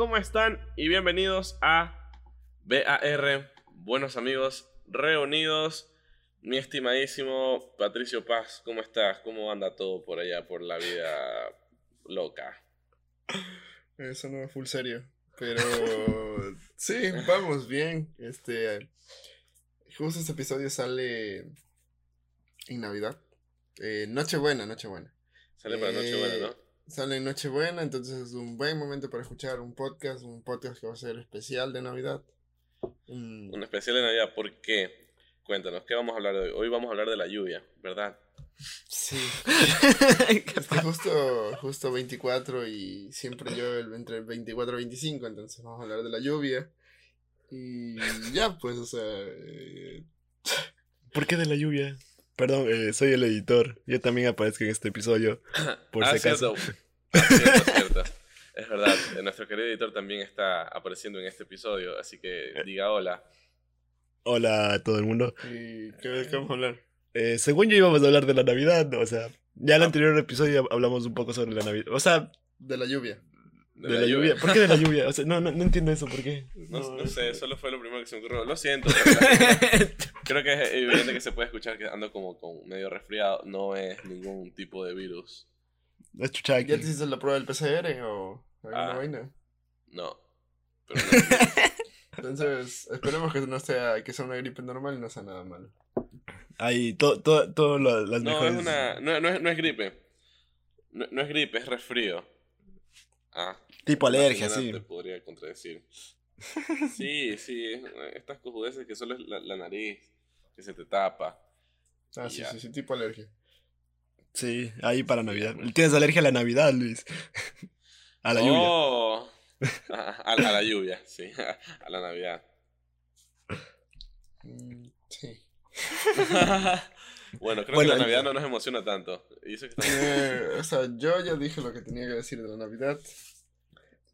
¿cómo están? Y bienvenidos a BAR, buenos amigos reunidos. Mi estimadísimo Patricio Paz, ¿cómo estás? ¿Cómo anda todo por allá, por la vida loca? Eso no es full serio. Pero sí, vamos bien. Este. Justo este episodio sale en Navidad. Eh, Nochebuena, Nochebuena. Sale para Nochebuena, ¿no? Sale en Nochebuena, entonces es un buen momento para escuchar un podcast, un podcast que va a ser especial de Navidad. Un- Un especial de Navidad, ¿por qué? Cuéntanos, ¿qué vamos a hablar de hoy? Hoy vamos a hablar de la lluvia, ¿verdad? Sí. Este justo, justo 24 y siempre llueve el- entre el 24 y 25, entonces vamos a hablar de la lluvia. Y ya, pues, o sea, eh, ¿Por qué de la lluvia? Perdón, eh, soy el editor. Yo también aparezco en este episodio. Por Ah, si acaso. cierto. Ah, cierto, cierto. Es verdad, eh, nuestro querido editor también está apareciendo en este episodio, así que Eh. diga hola. Hola a todo el mundo. ¿y qué, qué vamos a hablar? Eh, según yo íbamos a hablar de la Navidad, o sea, ya en el anterior episodio hablamos un poco sobre la Navidad. O sea, De la lluvia. De, la, lluvia. ¿Por qué de la lluvia? O sea, no, no, no entiendo eso, ¿por qué? No, no sé, solo fue lo primero que se me ocurrió. Lo siento. Creo que es evidente que se puede escuchar que ando como con medio resfriado. No es ningún tipo de virus. ¿Ya te hiciste la prueba del PCR o alguna Ah. vaina? No. Pero no. Entonces, esperemos que no sea, que sea una gripe normal y no sea nada malo. Ahí, todo, todo, todo lo- las No, mejores. es una. No, no es, no es gripe. No, no es gripe, es resfrío. Ah. Tipo alergia, sí. Te podría contradecir. Sí, sí. Estas cojudeces que solo es la, la nariz, que se te tapa. Ah, sí, ya. sí, sí, tipo alergia. Sí, ahí para Navidad. Tienes alergia a la Navidad, Luis. A la lluvia. Oh. A, a- a la lluvia, sí. A la Navidad. Mm, sí. Bueno, creo Bueno, que la Navidad no nos emociona tanto. Y eso que estamos- Eh, o sea, yo ya dije lo que tenía que decir de la Navidad.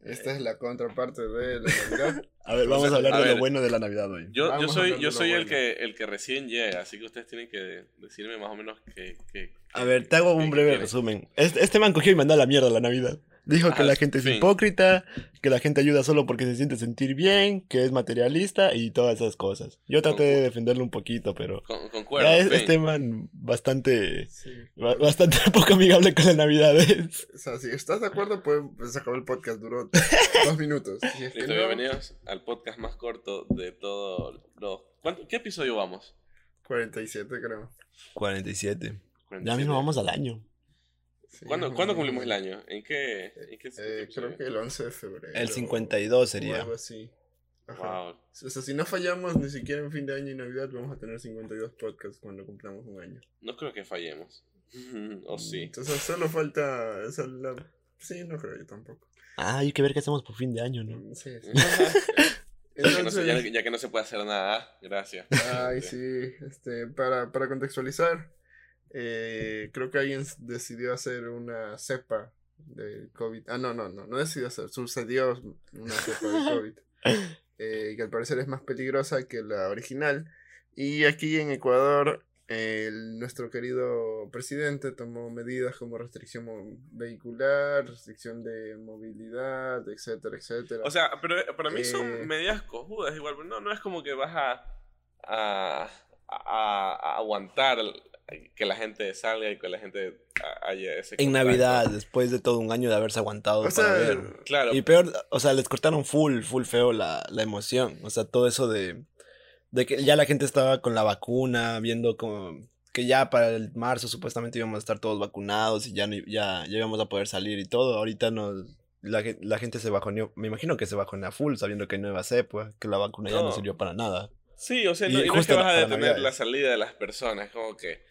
Esta es la contraparte de la Navidad. A ver, O vamos sea, a hablar a de ver. lo bueno de la Navidad hoy. Yo, soy, yo soy el que el que recién llega, así que ustedes tienen que decirme más o menos que. que- A ver, te hago que- un que breve resumen. Este, este man cogió y mandó a la mierda la Navidad. Dijo que la gente es fin. hipócrita, que la gente ayuda solo porque se siente sentir bien, que es materialista y todas esas cosas. Yo traté de defenderlo un poquito, pero Con, concuerdo. ya es fin. este man bastante, Sí. bastante poco amigable con la Navidad. ¿ves? O sea, si estás de acuerdo, pues se acabó el podcast, duró dos minutos. Si es que Listo, no, bienvenidos al podcast más corto de todo los. ¿cuánto- ¿Qué episodio vamos? 47, creo. 47. Ya 47. mismo vamos al año. Sí, ¿Cuándo, o ¿cuándo cumplimos el año? ¿En qué? ¿En qué Eh, creo que el 11 de febrero. El 52 O sería. algo así. Ajá. Wow. O sea, si no fallamos ni siquiera en fin de año y Navidad, vamos a tener 52 podcasts cuando cumplamos un año. No creo que fallemos. ¿O sí? Entonces solo falta. esa la... Sí, no creo yo tampoco. Ah, hay que ver qué hacemos por fin de año, ¿no? Sí, sí. ya, que no se, ya- Entonces, ya que no se puede hacer nada, gracias. ay, sí, este, para, para contextualizar, eh, creo que alguien decidió hacer una cepa de COVID. Ah, no, no, no, no decidió hacer, sucedió una cepa de COVID. eh, que al parecer es más peligrosa que la original. Y aquí en Ecuador, el- nuestro querido presidente tomó medidas como restricción vehicular, restricción de movilidad, etcétera, etcétera. O sea, pero para mí Eh. son medidas cojudas igual. No, no es como que vas a, a, a- a aguantar que la gente salga y que la gente haya ese En. Navidad, después de todo un año de haberse aguantado O para sea, ver. Claro, Y peor, o sea, les cortaron full, full feo la, la emoción. O sea, todo eso de, de que ya la gente estaba con la vacuna, viendo como que ya para el marzo supuestamente íbamos a estar todos vacunados y ya, no, ya, ya íbamos a poder salir y todo. Ahorita nos, la, la gente se bajoneó, me imagino que se bajoneó a full sabiendo que hay nueva cepa, que la vacuna ya no No. sirvió para nada. Sí, o sea, Y no, y no es justo que vas a detener la salida de las personas, como que,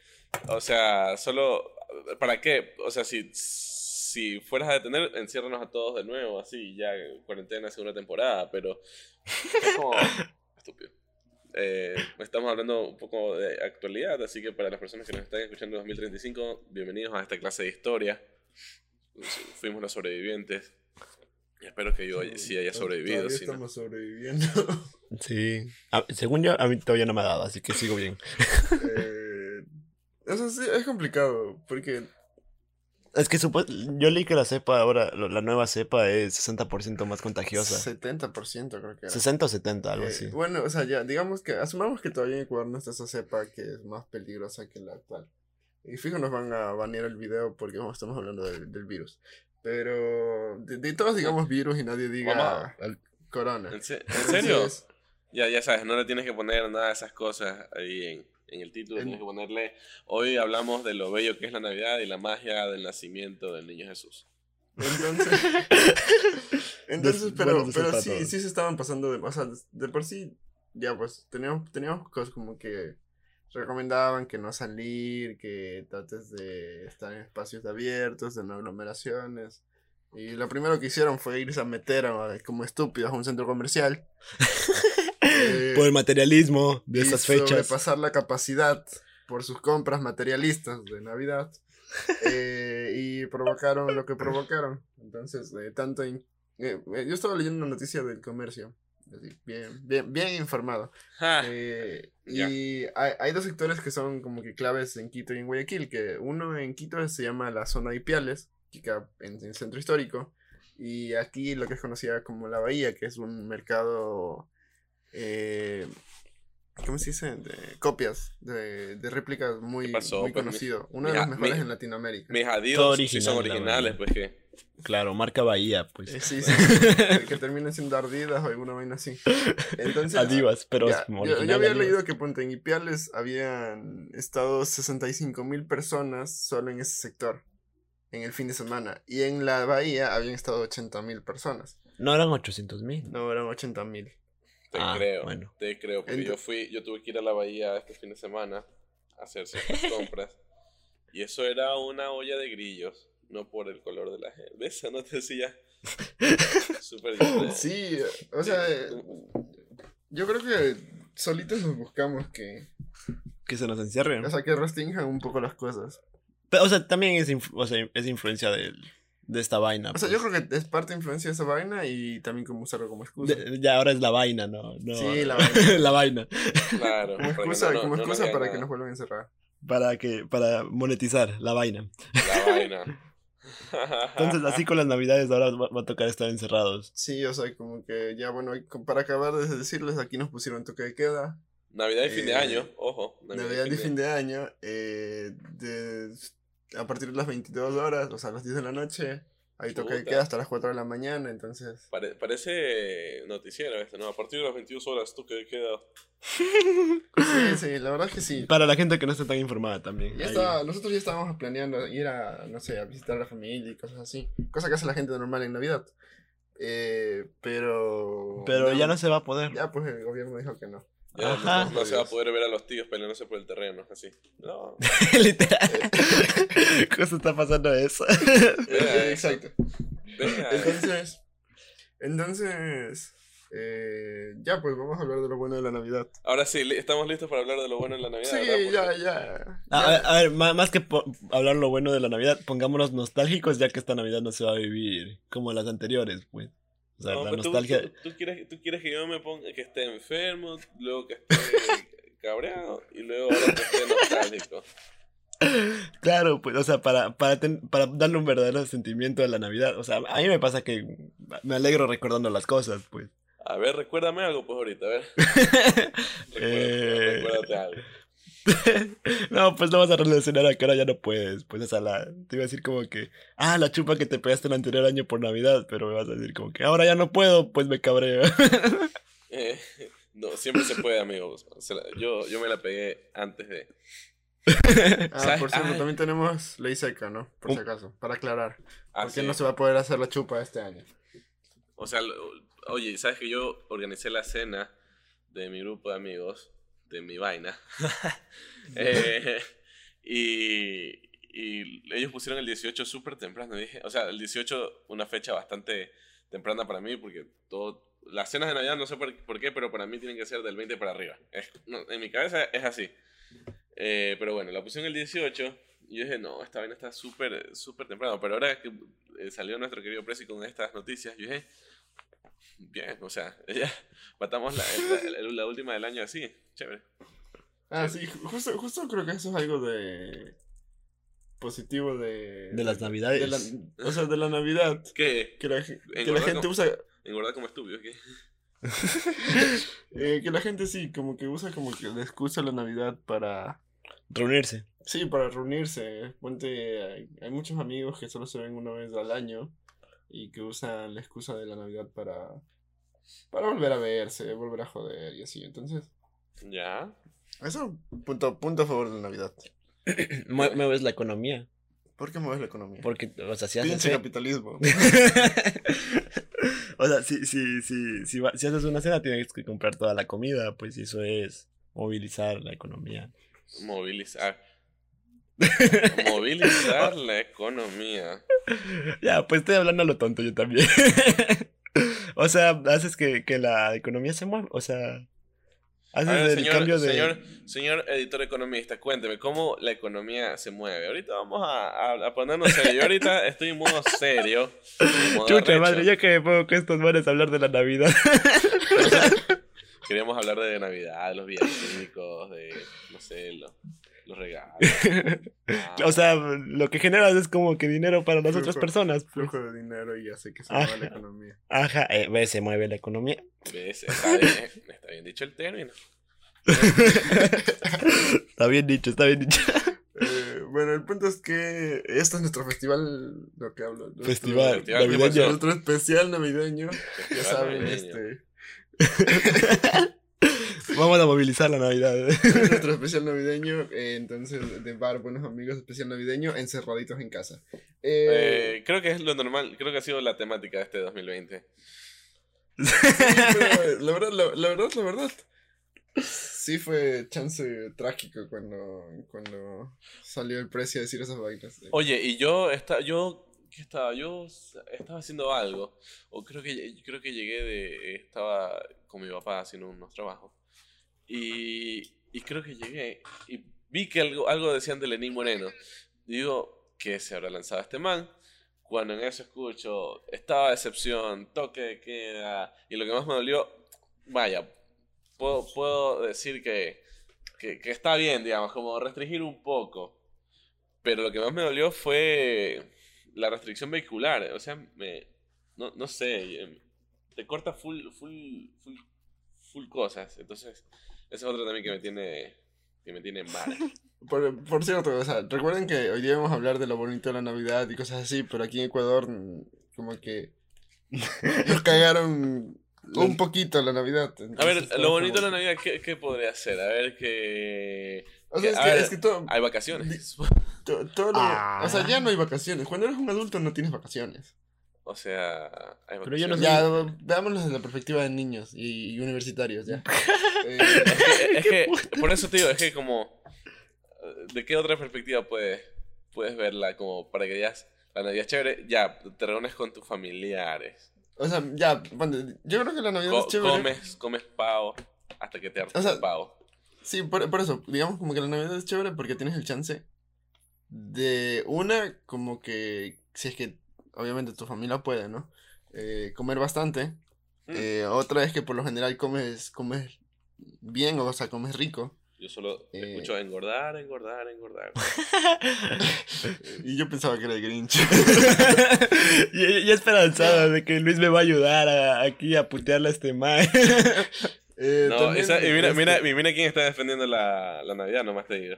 o sea, solo, ¿para qué? O sea, si, si fueras a detener, enciérranos a todos de nuevo, así, ya cuarentena segunda temporada, pero es como estúpido. Eh, estamos hablando un poco de actualidad, así que para las personas que nos están escuchando en 2035, bienvenidos a esta clase de historia. Fuimos los sobrevivientes. Y espero que yo sí haya sobrevivido. Todavía si no- estamos sobreviviendo. Sí. A- según yo, a mí todavía no me ha dado, así que sigo bien. Eh, eso sí, es complicado, porque Es que supo- yo leí que la cepa ahora, la nueva cepa es 60% más contagiosa. 70% creo que era. 60 o 70, algo Eh, así. Bueno, o sea, ya, digamos que, asumamos que todavía en Ecuador no está esa cepa que es más peligrosa que la actual. Y fijo nos van a banear el video porque vamos, estamos hablando del, del virus. Pero de, de todos digamos virus y nadie diga Mamá. al- corona. ¿En, se- en serio? Entonces, Ya, ya sabes, no le tienes que poner nada de esas cosas ahí en, en el título. En- Tienes que ponerle, hoy hablamos de lo bello que es la Navidad y la magia del nacimiento del niño Jesús. Entonces, entonces pero, deseos pero sí, sí se estaban pasando de, o sea, de, de por sí, ya pues, teníamos, teníamos cosas como que recomendaban que no salir, que trates de estar en espacios abiertos, de no aglomeraciones. Y lo primero que hicieron fue irse a meter a- como estúpidos a un centro comercial. Por el materialismo de y estas fechas. sobrepasar la capacidad por sus compras materialistas de Navidad eh, y provocaron lo que provocaron. Entonces, eh, tanto in- eh, eh, yo estaba leyendo una noticia del comercio, así, bien, bien, bien informado. Eh, y hay, hay dos sectores que son como que claves en Quito y en Guayaquil, que uno en Quito se llama la zona de Ipiales, que queda en el centro histórico, y aquí lo que es conocida como la Bahía, que es un mercado, eh, ¿cómo se dice? De copias, de, de réplicas muy, ¿Qué pasó, muy pues, mi- conocido, uno de mi- los mejores mi- en Latinoamérica. mis Todo adidos sí son originales, pues que... Claro, marca Bahía, pues. Eh, sí, sí, que terminen siendo ardidas o alguna vaina así. Entonces, Adivas, pero Ya, es como yo, había Adivas. leído que en Ipiales habían estado 65 mil personas solo en ese sector en el fin de semana y en la bahía habían estado 80 mil personas. No eran 800 mil. No, eran 80 mil. Te Ah, creo, bueno. te creo, porque yo fui, yo tuve que ir a la bahía este fin de semana a hacer ciertas compras y eso era una olla de grillos, no por el color de la gente. ¿Ves? No te decía. Súper. Sí, o sea, yo creo que solitos nos buscamos que, Que se nos encierren. o sea, que restrinjan un poco las cosas. Pero, o sea, también es, influ- o sea, es influencia del- de esta vaina. O sea, pues. yo creo que es parte de influencia de esa vaina y también como usarlo como excusa. De- ya ahora es la vaina, ¿no? no Sí, la la vaina. Claro. Como excusa, no- como no excusa para nada. que nos vuelvan a encerrar. Para que, para monetizar la vaina. La vaina. Entonces, así con las navidades ahora va, va a tocar estar encerrados. Sí, o sea, como que ya, bueno, para acabar de decirles, aquí nos pusieron toque de queda, Navidad y fin de Eh, año, ojo. Navidad y fin de año, eh, de, a partir de las 22 horas, o sea, a las 10 de la noche, toque de Chuta. queda hasta las 4 de la mañana, entonces... Pare- parece noticiero esto, ¿no? A partir de las 22 horas, tú que queda. Sí, sí, la verdad es que sí. Para la gente que no está tan informada también. Ya ahí. estaba, nosotros ya estábamos planeando ir a, no sé, a visitar a la familia y cosas así, cosa que hace la gente normal en Navidad. Eh, pero... Pero ya no se va a poder. Ya, pues el gobierno dijo que no. Ya Ajá. no, no se va a poder ver a los tíos peleándose por el terreno, así. No. Literal. Justo está pasando eso. Exacto. Vea. Entonces, entonces, eh, ya pues vamos a hablar de lo bueno de la Navidad. Ahora sí, li- estamos listos para hablar de lo bueno en la Navidad. Sí, ¿verdad? Porque- ya, ya. A, ya. ver, a ver, más que hablar lo bueno de la Navidad, pongámonos nostálgicos ya que esta Navidad no se va a vivir como las anteriores, pues. O sea, No, la tú- nostalgia... Tú, tú quieres, tú quieres que yo me ponga, que esté enfermo, luego que esté cabreado y luego ahora que esté nostálgico. Claro, pues, o sea, para, para, ten- para darle un verdadero sentimiento a la Navidad. O sea, a mí me pasa que me alegro recordando las cosas, pues. A ver, recuérdame algo, pues ahorita, a ver. Recuérdate, Eh, recuérdate algo. no, pues no vas a relacionar a que ahora ya no puedes. Pues, o sea, la, te iba a decir como que, ah, la chupa que te pegaste el anterior año por Navidad, pero me vas a decir como que ahora ya no puedo, pues me cabreo. Eh, no, siempre se puede, amigos. Se la- yo, yo me la pegué antes de. Ah, ¿Sabes? por cierto, Ay. también tenemos ley seca, ¿no? Por si acaso, para aclarar. Ah, Porque sí. no se va a poder hacer la chupa este año. O sea, oye, ¿sabes que yo organicé la cena de mi grupo de amigos, de mi vaina? Eh, y, y ellos pusieron el 18 súper temprano. Dije, o sea, el 18 una fecha bastante temprana para mí porque todo... Las cenas de Navidad no sé por, qué, pero para mí tienen que ser del 20 para arriba. En mi cabeza es así. Eh, pero bueno, la pusieron el 18 y yo dije, no, esta vaina está súper, súper temprano. Pero ahora que eh, salió nuestro querido Prezi con estas noticias, yo dije, bien, o sea, ya matamos la, la, la- la última del año así, chévere. Ah, sí, ju- justo, justo creo que eso es algo de... positivo de... De las de navidades. la- o sea, de la Navidad. ¿Qué? Que la, que la gente como- usa... Engordar como estúpido, ¿qué? eh, que la gente sí, como que usa como que la excusa de la Navidad para... Reunirse. Sí, para reunirse. Ponte, hay, hay muchos amigos que solo se ven una vez al año y que usan la excusa de la Navidad para, para volver a verse, volver a joder y así. Entonces, Ya. eso, punto, punto a favor de la Navidad. Mue- Mueves la economía. ¿Por qué mueves la economía? Porque, o sea, si haces. Pinche capitalismo. o sea, si, si, si, si, si haces una cena, tienes que comprar toda la comida, pues eso es movilizar la economía. Movilizar. Movilizar la economía. Ya, pues estoy hablando a lo tonto yo también. o sea, haces que, que la economía se mueva. O sea, haces ver, el señor, cambio de. señor, señor editor economista, cuénteme cómo la economía se mueve. Ahorita vamos a, a- a ponernos serio. Yo ahorita estoy en modo serio. en modo Chucha arrecho. madre, yo que me pongo con estos manes a hablar de la Navidad. Queríamos hablar de Navidad, de los villancicos, de, no sé, lo- los regalos. Ah, o sea, lo que generas es como que dinero para las otras personas. pues. Flujo de dinero y hace que se Ajá. mueva la economía. Ajá, eh, ve, se mueve la economía. ¿ves? Está bien, está bien dicho el término. Está bien dicho, está bien dicho. Eh, bueno, el punto es que este es nuestro festival, lo que hablo. nuestro- Festival Festival, ¿qué navideño. Nuestro especial navideño. Ya saben, navideño. este. Vamos a movilizar la Navidad. nuestro especial navideño. eh, entonces, de bar, buenos amigos, especial navideño, encerraditos en casa. Eh, Eh, creo que es lo normal, creo que ha sido la temática de este 2020. sí, pero la verdad, la, la verdad, la verdad. Sí fue chance trágico cuando, cuando salió el precio a decir esas vainas. Oye, y yo estaba, yo, ¿qué estaba? Yo estaba haciendo algo, o creo que, creo que llegué de, estaba con mi papá haciendo unos trabajos, y, y creo que llegué, y vi que algo, algo decían de Lenín Moreno, digo, ¿qué se habrá lanzado este man? Cuando en eso escucho, estaba de excepción, toque de queda, y lo que más me dolió, vaya, puedo, puedo decir que, que, que está bien, digamos, como restringir un poco. Pero lo que más me dolió fue la restricción vehicular. O sea, me. No, no sé. em, Te corta full, full, full, full cosas. Entonces, es otra también que me tiene. Que me tiene mal. Por, por cierto, o sea, recuerden que hoy día vamos a hablar de lo bonito de la Navidad y cosas así, pero aquí en Ecuador, como que nos cagaron un poquito la Navidad. A ver, entonces, lo como- bonito de la Navidad, ¿qué, qué podría ser? A ver, que. O sea, es a que, ver, es que todo, Hay vacaciones. to- todo lo- Ah. O sea, ya no hay vacaciones. Cuando eres un adulto no tienes vacaciones. O sea, hay Pero yo no. Ya, veámoslo desde la perspectiva de niños y, y universitarios, ya. Eh, Es que, es que por eso te digo, es que como. ¿De qué otra perspectiva puedes, puedes verla? Como para que digas, la Navidad es chévere, ya, te reúnes con tus familiares. o sea, ya, yo creo que la Navidad Co- es chévere. comes, comes pavo hasta que te hartas O sea, pavo. Sí, por, por eso, digamos como que la Navidad es chévere porque tienes el chance de una, como que, si es que obviamente tu familia puede, ¿no? Eh, comer bastante. Mm. Eh, otra es que por lo general comes, comes bien, o sea, comes rico. Yo solo eh, escucho engordar, engordar, engordar. Y yo pensaba que era el Grinch. y, y esperanzado de que Luis me va a ayudar a- aquí a putearle a este man. Eh, No, esa- y mira, mira, mira quién está defendiendo la, la Navidad, nomás te digo.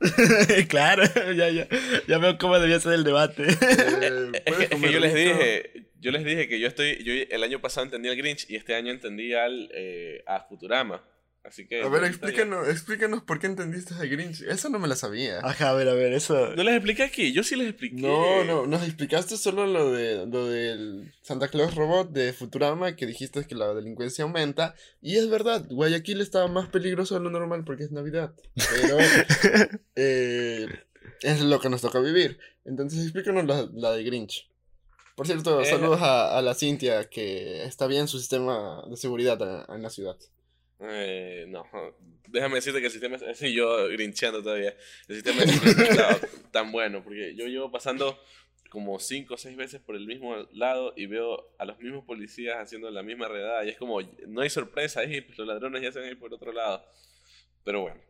claro, ya, ya, ya veo cómo debía ser el debate. eh, Es que, yo les dije, yo les dije que yo estoy, yo el año pasado entendí al Grinch y este año entendí al eh, a Futurama. Así que. A ver, explícanos, explícanos por qué entendiste al Grinch. Eso no me la sabía. Ajá, a ver, a ver, eso. No les expliqué aquí, yo sí les expliqué. No, no, nos explicaste solo lo de lo del Santa Claus Robot de Futurama, que dijiste que la delincuencia aumenta. Y es verdad, Guayaquil estaba más peligroso de lo normal porque es Navidad. Pero eh, es lo que nos toca vivir. Entonces explícanos la, la de Grinch. Por cierto, Eh, saludos a, a la Cintia, que está bien su sistema de seguridad a- en la ciudad. Eh, no, déjame decirte que el sistema, es- yo grincheando todavía, el sistema está tan bueno, porque yo llevo pasando como cinco o seis veces por el mismo lado y veo a los mismos policías haciendo la misma redada y es como, no hay sorpresa ahí, pues los ladrones ya se van a ir por otro lado. Pero bueno,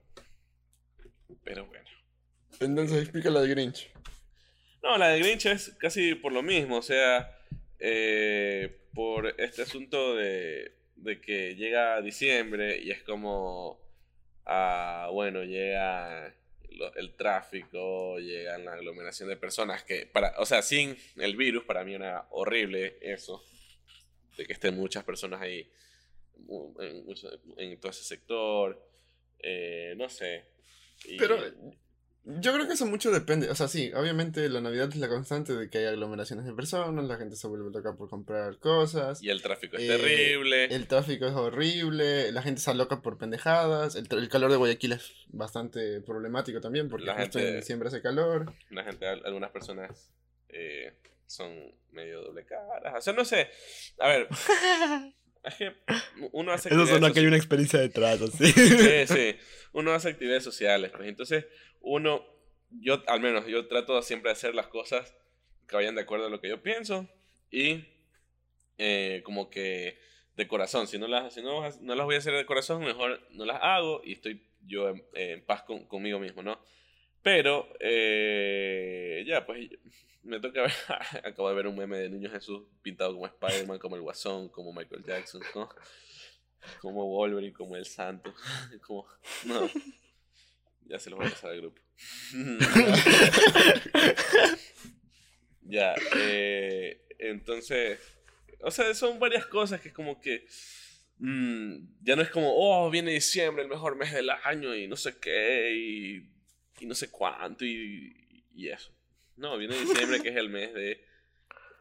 pero bueno. Entonces explica la de Grinch. No, la de Grinch es casi por lo mismo, o sea, eh, por este asunto de, de que llega diciembre y es como, ah, bueno, llega el tráfico, llega la aglomeración de personas que, para, o sea, sin el virus, para mí era horrible eso, de que estén muchas personas ahí en, en todo ese sector, eh, no sé. Pero yo creo que eso mucho depende. O sea, sí, obviamente la Navidad es la constante de que hay aglomeraciones de personas, la gente se vuelve loca por comprar cosas. y el tráfico es Eh, terrible. El tráfico es horrible, la gente está loca por pendejadas, el, calor de Guayaquil es bastante problemático también porque La justo gente- en diciembre hace calor. La gente, al- algunas personas eh, son medio doble caras. O sea, no sé. A ver. es que uno hace Eso suena que hay una experiencia detrás, así. Sí, sí. Uno hace actividades sociales. Pues entonces, uno, yo al menos, yo trato siempre de hacer las cosas que vayan de acuerdo a lo que yo pienso. Y eh, como que de corazón. Si no las, si no, no las voy a hacer de corazón, mejor no las hago y estoy yo en, en paz con- conmigo mismo, ¿no? Pero, eh, ya, pues me toca ver. Acabo de ver un meme de Niño Jesús pintado como Spider-Man, como el Guasón, como Michael Jackson, ¿no? como Wolverine, como el Santo. Como, no. Ya se los voy a pasar al grupo. ya, eh, entonces, o sea, son varias cosas que es como que mm, ya no es como, oh, viene diciembre, el mejor mes del año y no sé qué y, y no sé cuánto y, y eso. No, viene diciembre que es el mes de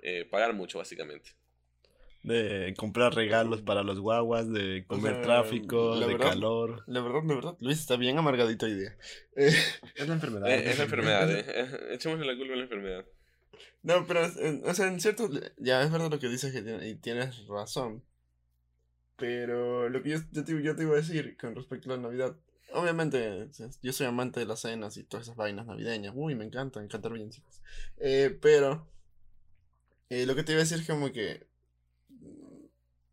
eh, pagar mucho, básicamente. De comprar regalos para los guaguas, de comer sea, tráfico, de verdad- calor. La verdad, la verdad, Luis está bien amargadito hoy día. Eh, Es la enfermedad. Eh, es la enfermedad, eh. eh, Echémosle la culpa a la enfermedad. no, pero, o sea, en cierto, ya es verdad lo que dices que tiene- y tienes razón. Pero lo que yo, yo, te, yo te iba a decir con respecto a la Navidad, obviamente, yo soy amante de las cenas y todas esas vainas navideñas. Uy, me encanta, me encanta bien, chicos. Eh, pero, eh, lo que te iba a decir es como que, mm,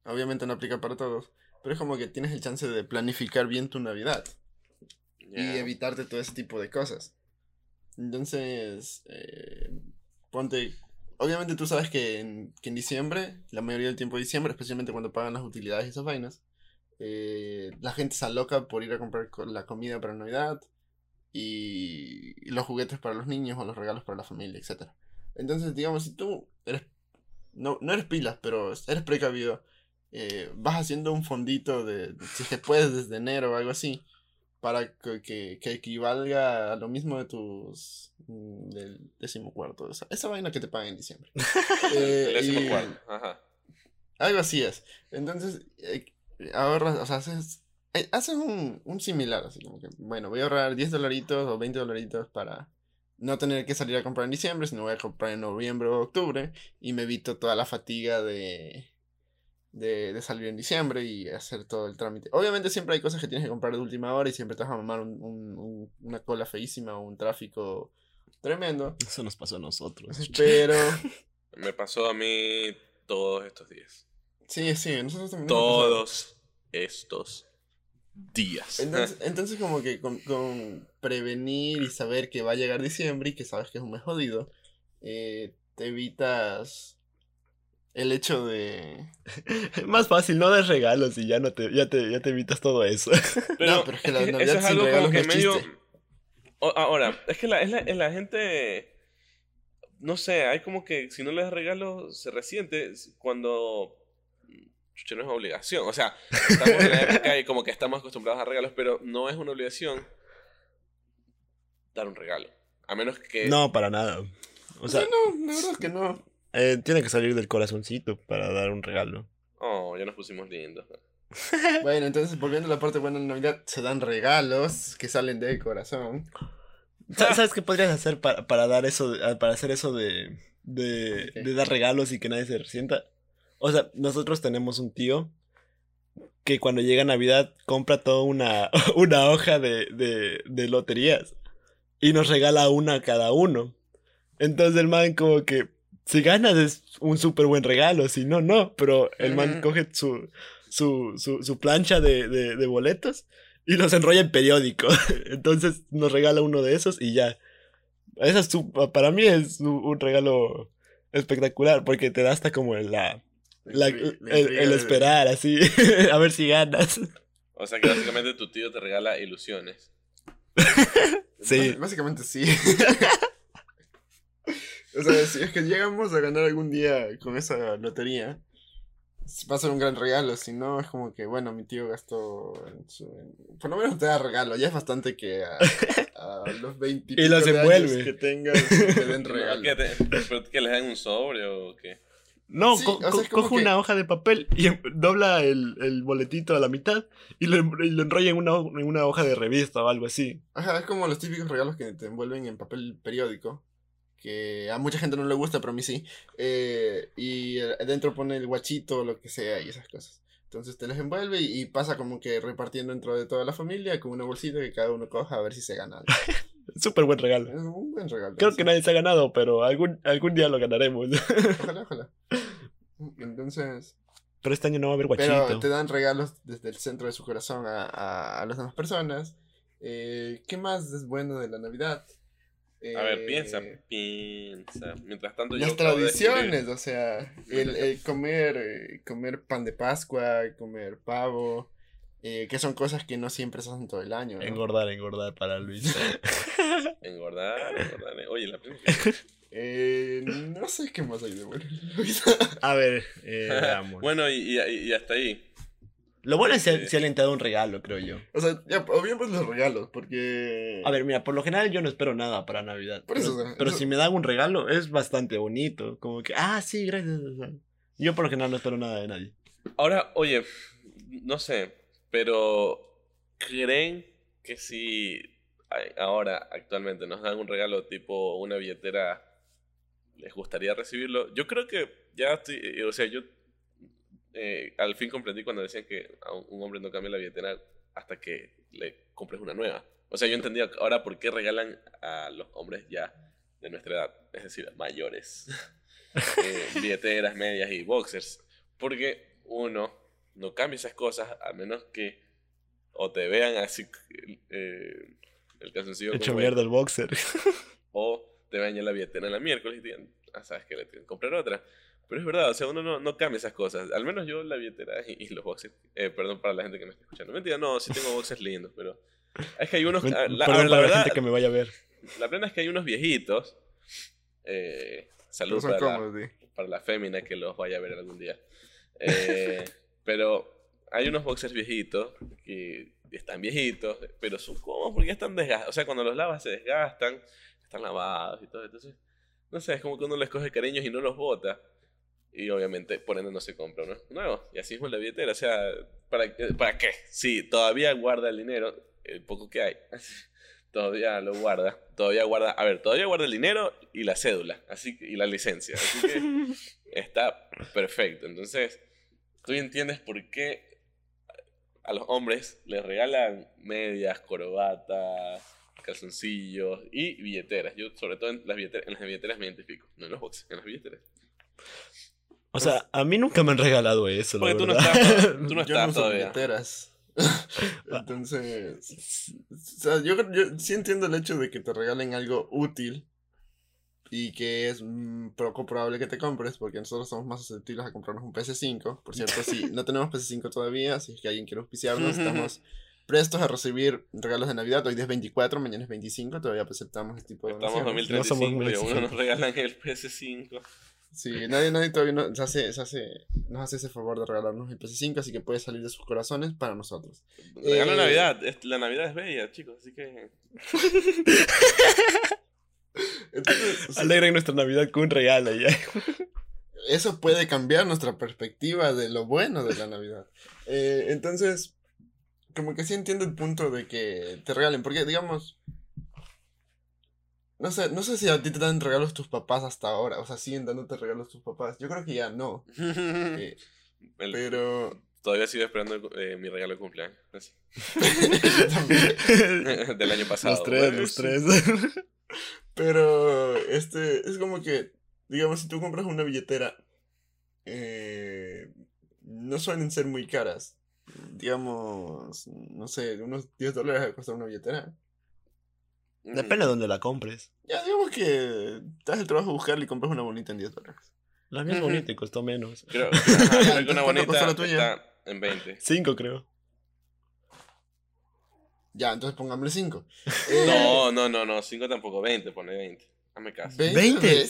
obviamente no aplica para todos, pero es como que tienes el chance de planificar bien tu Navidad y Ya. evitarte todo ese tipo de cosas. Entonces, eh, ponte, obviamente tú sabes que en, que en diciembre, la mayoría del tiempo de diciembre, especialmente cuando pagan las utilidades y esas vainas, eh, la gente se aloca por ir a comprar co- la comida para Navidad y, los juguetes para los niños o los regalos para la familia, etc. Entonces, digamos, si tú eres, no, no eres pilas, pero eres precavido, eh, vas haciendo un fondito de, si es que puedes desde enero o algo así, para que, que, que equivalga a lo mismo de tus mm, del decimocuarto, esa, esa vaina que te pagan en diciembre. Eh, El décimo y- cuarto, Ajá. algo así es. Entonces, eh, ahorras, o sea, haces, eh, haces un, un similar, así como que, bueno, voy a ahorrar 10 dolaritos o 20 dolaritos para no tener que salir a comprar en diciembre, sino voy a comprar en noviembre o octubre y me evito toda la fatiga de, de, de salir en diciembre y hacer todo el trámite. Obviamente siempre hay cosas que tienes que comprar de última hora y siempre te vas a mamar un- un- un- una cola feísima o un tráfico tremendo, Eso nos pasó a nosotros. pero... Me pasó a mí todos estos días. Sí, sí, nosotros también. Todos estos días. Entonces, entonces como que con, con prevenir y saber que va a llegar diciembre y que sabes que es un mes jodido, eh, te evitas el hecho de... Más fácil, no des regalos y ya no te, ya te, ya te evitas todo eso. No, pero es que la eso Navidad es sin algo regalos como que no medio... ahora, es que la, es la, es la gente... No sé, hay como que si no les regalos se resiente cuando... No es obligación. O sea, estamos en la época y como que estamos acostumbrados a regalos, pero no es una obligación dar un regalo. A menos que... No, para nada. O sea, Sí, no, la verdad es que no. eh, tiene que salir del corazoncito para dar un regalo. Oh, ya nos pusimos lindos. Bueno, entonces volviendo a la parte buena de Navidad, se dan regalos que salen del corazón. Sa- ¿Sabes qué podrías hacer para, para dar eso, de- para hacer eso de, de, de dar regalos y que nadie se resienta? O sea, nosotros tenemos un tío que cuando llega Navidad compra toda una, una hoja de, de, de loterías y nos regala una a cada uno. Entonces el man como que si ganas es un súper buen regalo, si no, no. Pero el man coge su, su, su, su plancha de, de, de boletos y los enrolla en periódico. Entonces nos regala uno de esos y ya. Esa es su- para mí es un, un regalo espectacular porque te da hasta como la, la- intri- la el, esperar así, a ver si ganas. O sea que básicamente tu tío te regala ilusiones. Sí. Bás- Básicamente sí. o sea, si es que llegamos a ganar algún día con esa lotería, va a ser un gran regalo. Si no, es como que, bueno, mi tío gastó. En su, por lo menos te da regalo. Ya es bastante que a, a los 20 Y los envuelve. que tengas te den No, regalo. ¿qué te- ¿Pero que les dan un sobre o qué? No, Sí, co- o sea, coge que- una hoja de papel y em- dobla el, el boletito a la mitad y lo, em- y lo enrolla en una, en una hoja de revista o algo así. Ajá, es como los típicos regalos que te envuelven en papel periódico. Que a mucha gente no le gusta, pero a mí sí. Eh, y eh, dentro pone el guachito o lo que sea y esas cosas. Entonces te los envuelve y, y pasa como que repartiendo dentro de toda la familia con una bolsita que cada uno coja a ver si se gana algo. Súper buen regalo. Es un buen regalo. Creo sí. que nadie se ha ganado, pero algún, algún día lo ganaremos. Ojalá, ojalá. Entonces, pero este año no va a haber pero guachito. te dan regalos desde el centro de su corazón a, a, a las demás personas. Eh, ¿Qué más es bueno de la Navidad? A ver, Eh, piensa, piensa. Mientras tanto yo Las descubrir- tradiciones, o sea, el, el comer, eh, comer pan de Pascua, comer pavo, eh, que son cosas que no siempre se hacen todo el año. ¿no? Engordar, engordar para Luis. Engordar, engordar. Oye, la primera. Eh, no sé qué más hay de bueno. a ver, eh, veamos. bueno, y, y, y hasta ahí. Lo bueno es si alguien te da un regalo, creo yo. o sea, ya, obviemos los regalos, porque... A ver, mira, por lo general yo no espero nada para Navidad. Por eso, pero, o sea, pero eso- si me dan un regalo, es bastante bonito. Como que, ah, sí, gracias. Yo por lo general no espero nada de nadie. Ahora, oye, no sé, pero ¿creen que si ahora actualmente nos dan un regalo tipo una billetera, les gustaría recibirlo? Yo creo que ya estoy, eh, o sea, yo eh, al fin comprendí cuando decían que a un un hombre no cambia la billetera hasta que le compres una nueva. O sea, yo entendía ahora por qué regalan a los hombres ya de nuestra edad, es decir, mayores, eh, billeteras, medias y boxers. Porque uno no cambia esas cosas a menos que o te vean así eh, el calzoncillo Hecho como mierda el boxer. o te vean ya la billetera en la miércoles y te digan, ah, sabes que le tienen que comprar otra. Pero es verdad, o sea, uno no, no cambia esas cosas. Al menos yo la billetera y, y los boxers. eh, perdón para la gente que me está escuchando. Mentira, no, sí tengo boxers lindos, pero es que hay unos. Ah, la, a Perdón ver, la para la verdad, gente que me vaya a ver. la plena es que hay unos viejitos. Eh, salud para la, cómodos, sí. para la fémina que los vaya a ver algún día. Eh, pero hay unos boxers viejitos que están viejitos, pero son cómodos porque están desgastados. O sea, cuando los lavas se desgastan, están lavados y todo. Entonces, no sé, es como que uno les coge cariños y no los bota. Y obviamente, por ende, no se compra uno nuevo. Y así mismo la billetera. O sea, ¿para, ¿para qué? Sí, todavía guarda el dinero, el poco que hay. Todavía lo guarda. Todavía guarda. A ver, todavía guarda el dinero y la cédula. Así y la licencia. Así que está perfecto. Entonces, tú entiendes por qué a los hombres les regalan medias, corbatas, calzoncillos y billeteras. Yo, sobre todo en las billeteras, en las billeteras me identifico. No en los boxes, en las billeteras. O sea, a mí nunca me han regalado eso, la Porque tú no estás, tú no Yo no todavía. billeteras. Entonces, o sea, yo, creo- yo sí entiendo el hecho de que te regalen algo útil y que es mm, poco probable que te compres porque nosotros somos más susceptibles a comprarnos un PS5. Por cierto, si no tenemos PS5 todavía, si es que alguien quiere auspiciarnos, estamos prestos a recibir regalos de Navidad. Hoy día es 24, mañana es 25, todavía aceptamos este tipo de Estamos en donaciones. No somos 2035 y a uno muy nos regalan el PS5. Sí, nadie, nadie todavía no- se hace, se hace, nos hace ese favor de regalarnos el PS5, así que puede salir de sus corazones para nosotros. Regalo Eh, Navidad. La Navidad es bella, chicos. Así que. Entonces, Alegren nuestra Navidad con un regalo ya. eso puede cambiar nuestra perspectiva de lo bueno de la Navidad. Eh, entonces, como que sí entiendo el punto de que te regalen, porque digamos, no sé, no sé si a ti te dan regalos tus papás hasta ahora, o sea, siguen dándote regalos tus papás. Yo creo que ya no, eh, El- pero Todavía sigo esperando eh, mi regalo de cumpleaños. así. yo también. Del año pasado. Los tres, bueno. los tres. Pero este es como que, digamos, si tú compras una billetera, eh, no suelen ser muy caras. Digamos, no sé, unos 10 dólares va a costar una billetera. Depende de dónde la compres. Ya, digamos que te das el trabajo de buscarla y compras una bonita en 10 dólares. La mía es bonita y costó menos. Creo, ajá, una ¿cuánto costó bonita la tuya? está en 20. Cinco, creo. Ya, entonces pongámosle 5. No, no, no, no, 5 tampoco, 20, pone 20. Hazme caso. 20.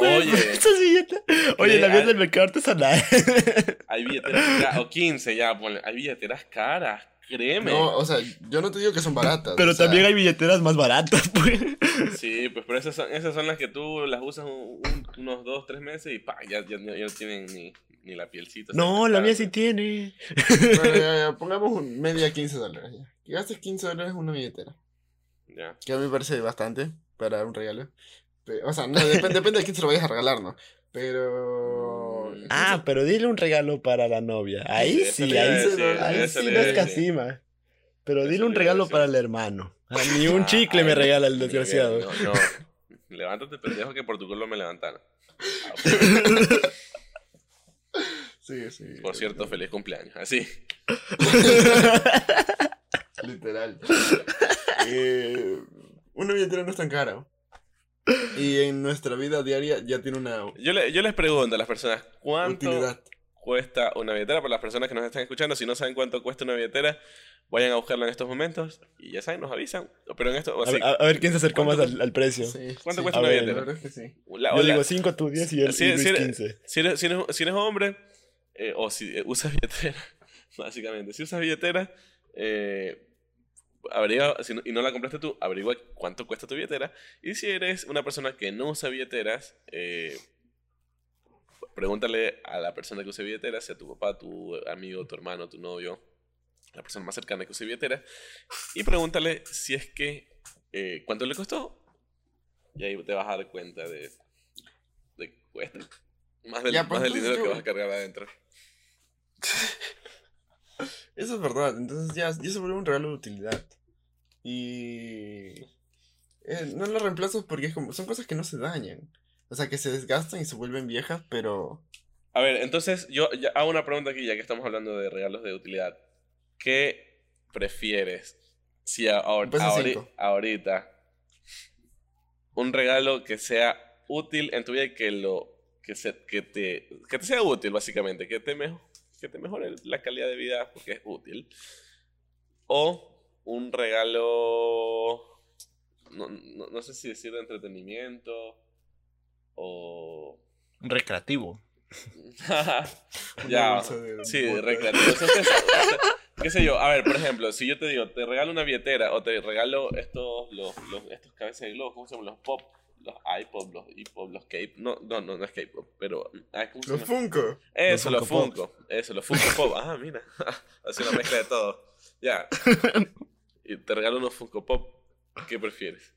Oye. Esas billetes. Oye, la Ay. del mercado artesanal. Hay billeteras caras, o 15 ya, ponle. Hay billeteras caras, créeme. No, o sea, yo no te digo que son baratas. Pero o sea, también hay billeteras más baratas, pues. Sí, pues pero esas son, esas son las que tú las usas un- un- unos 2, 3 meses y pa, ya, ya, ya no tienen ni, ni la pielcita. No, la mía sí tiene. Bueno, ya, ya, pongamos un media 15 dólares. Ya. Que gastes 15 dólares en una billetera. Ya. Que a mí me parece bastante para un regalo. Pe- O sea, no, depende, depende de quién se lo vayas a regalar, ¿no? Pero. Mm. Ah, pero dile un regalo para la novia. Ahí sí, a ahí, decir, sí, ahí sí no es casima. Pero dile un regalo decir. para el hermano. A ni un Ah, chicle me ay, regala el desgraciado. No, no. Levántate, pendejo, que por tu culo me levantaron. Ah. Sí, sí. Por cierto, feliz cumpleaños. Así. Literal. Eh, una billetera no es tan cara. Y en nuestra vida diaria ya tiene una Yo, le- yo les pregunto a las personas, ¿cuánto utilidad. cuesta una billetera? Para las personas que nos están escuchando, si no saben cuánto cuesta una billetera, vayan a buscarla en estos momentos y ya saben, nos avisan. Pero en esto, A, así, a- a ver quién se acercó más ¿Cuánto al, al precio. Sí, ¿Cuánto sí. cuesta A una ver, billetera? La verdad es que sí. la- Yo digo 5, tú 10 y, el, Sí, y 15. Si eres, si eres- si eres hombre, eh, o si eh, usas billetera, básicamente, si usas billetera, eh, averigua- si no- y no la compraste tú, averigua cuánto cuesta tu billetera. Y si eres una persona que no usa billeteras, eh, pregúntale a la persona que use billeteras, sea tu papá, tu amigo, tu hermano, tu novio, la persona más cercana que use billetera, y pregúntale si es que, eh, cuánto le costó. Y ahí te vas a dar cuenta de, de que cuesta. Más del, Ya, pues, más del entonces dinero que vas a cargar adentro. Eso es verdad. Entonces ya, ya se vuelve un regalo de utilidad. Y. eh, no lo reemplazas porque es como, son cosas que no se dañan. O sea, que se desgastan y se vuelven viejas, pero. A ver, entonces yo hago una pregunta aquí, ya que estamos hablando de regalos de utilidad. ¿Qué prefieres? Si a- ahor- ahori- ahorita un regalo que sea útil en tu vida y que lo que se, que te que te sea útil básicamente, que te mejo- que te mejore la calidad de vida porque es útil. O un regalo no, no, no sé si decir de entretenimiento o Recreativo. ya, sí, recreativo. O sea, ustedes- qué sé yo, a ver, por ejemplo, si yo te digo, te regalo una billetera o te regalo estos, los, los, estos cabezas de globo, ¿cómo se llaman? Los pop, los iPod, los iPod, los K no, no, no, no es K-pop, pero, ay, ¿cómo se Los? Funko. Eso, Los los Funko Funko, eso, los Funko Pop, ah, mira, hace una mezcla de todo, ya, y te regalo unos Funko Pop, ¿qué prefieres?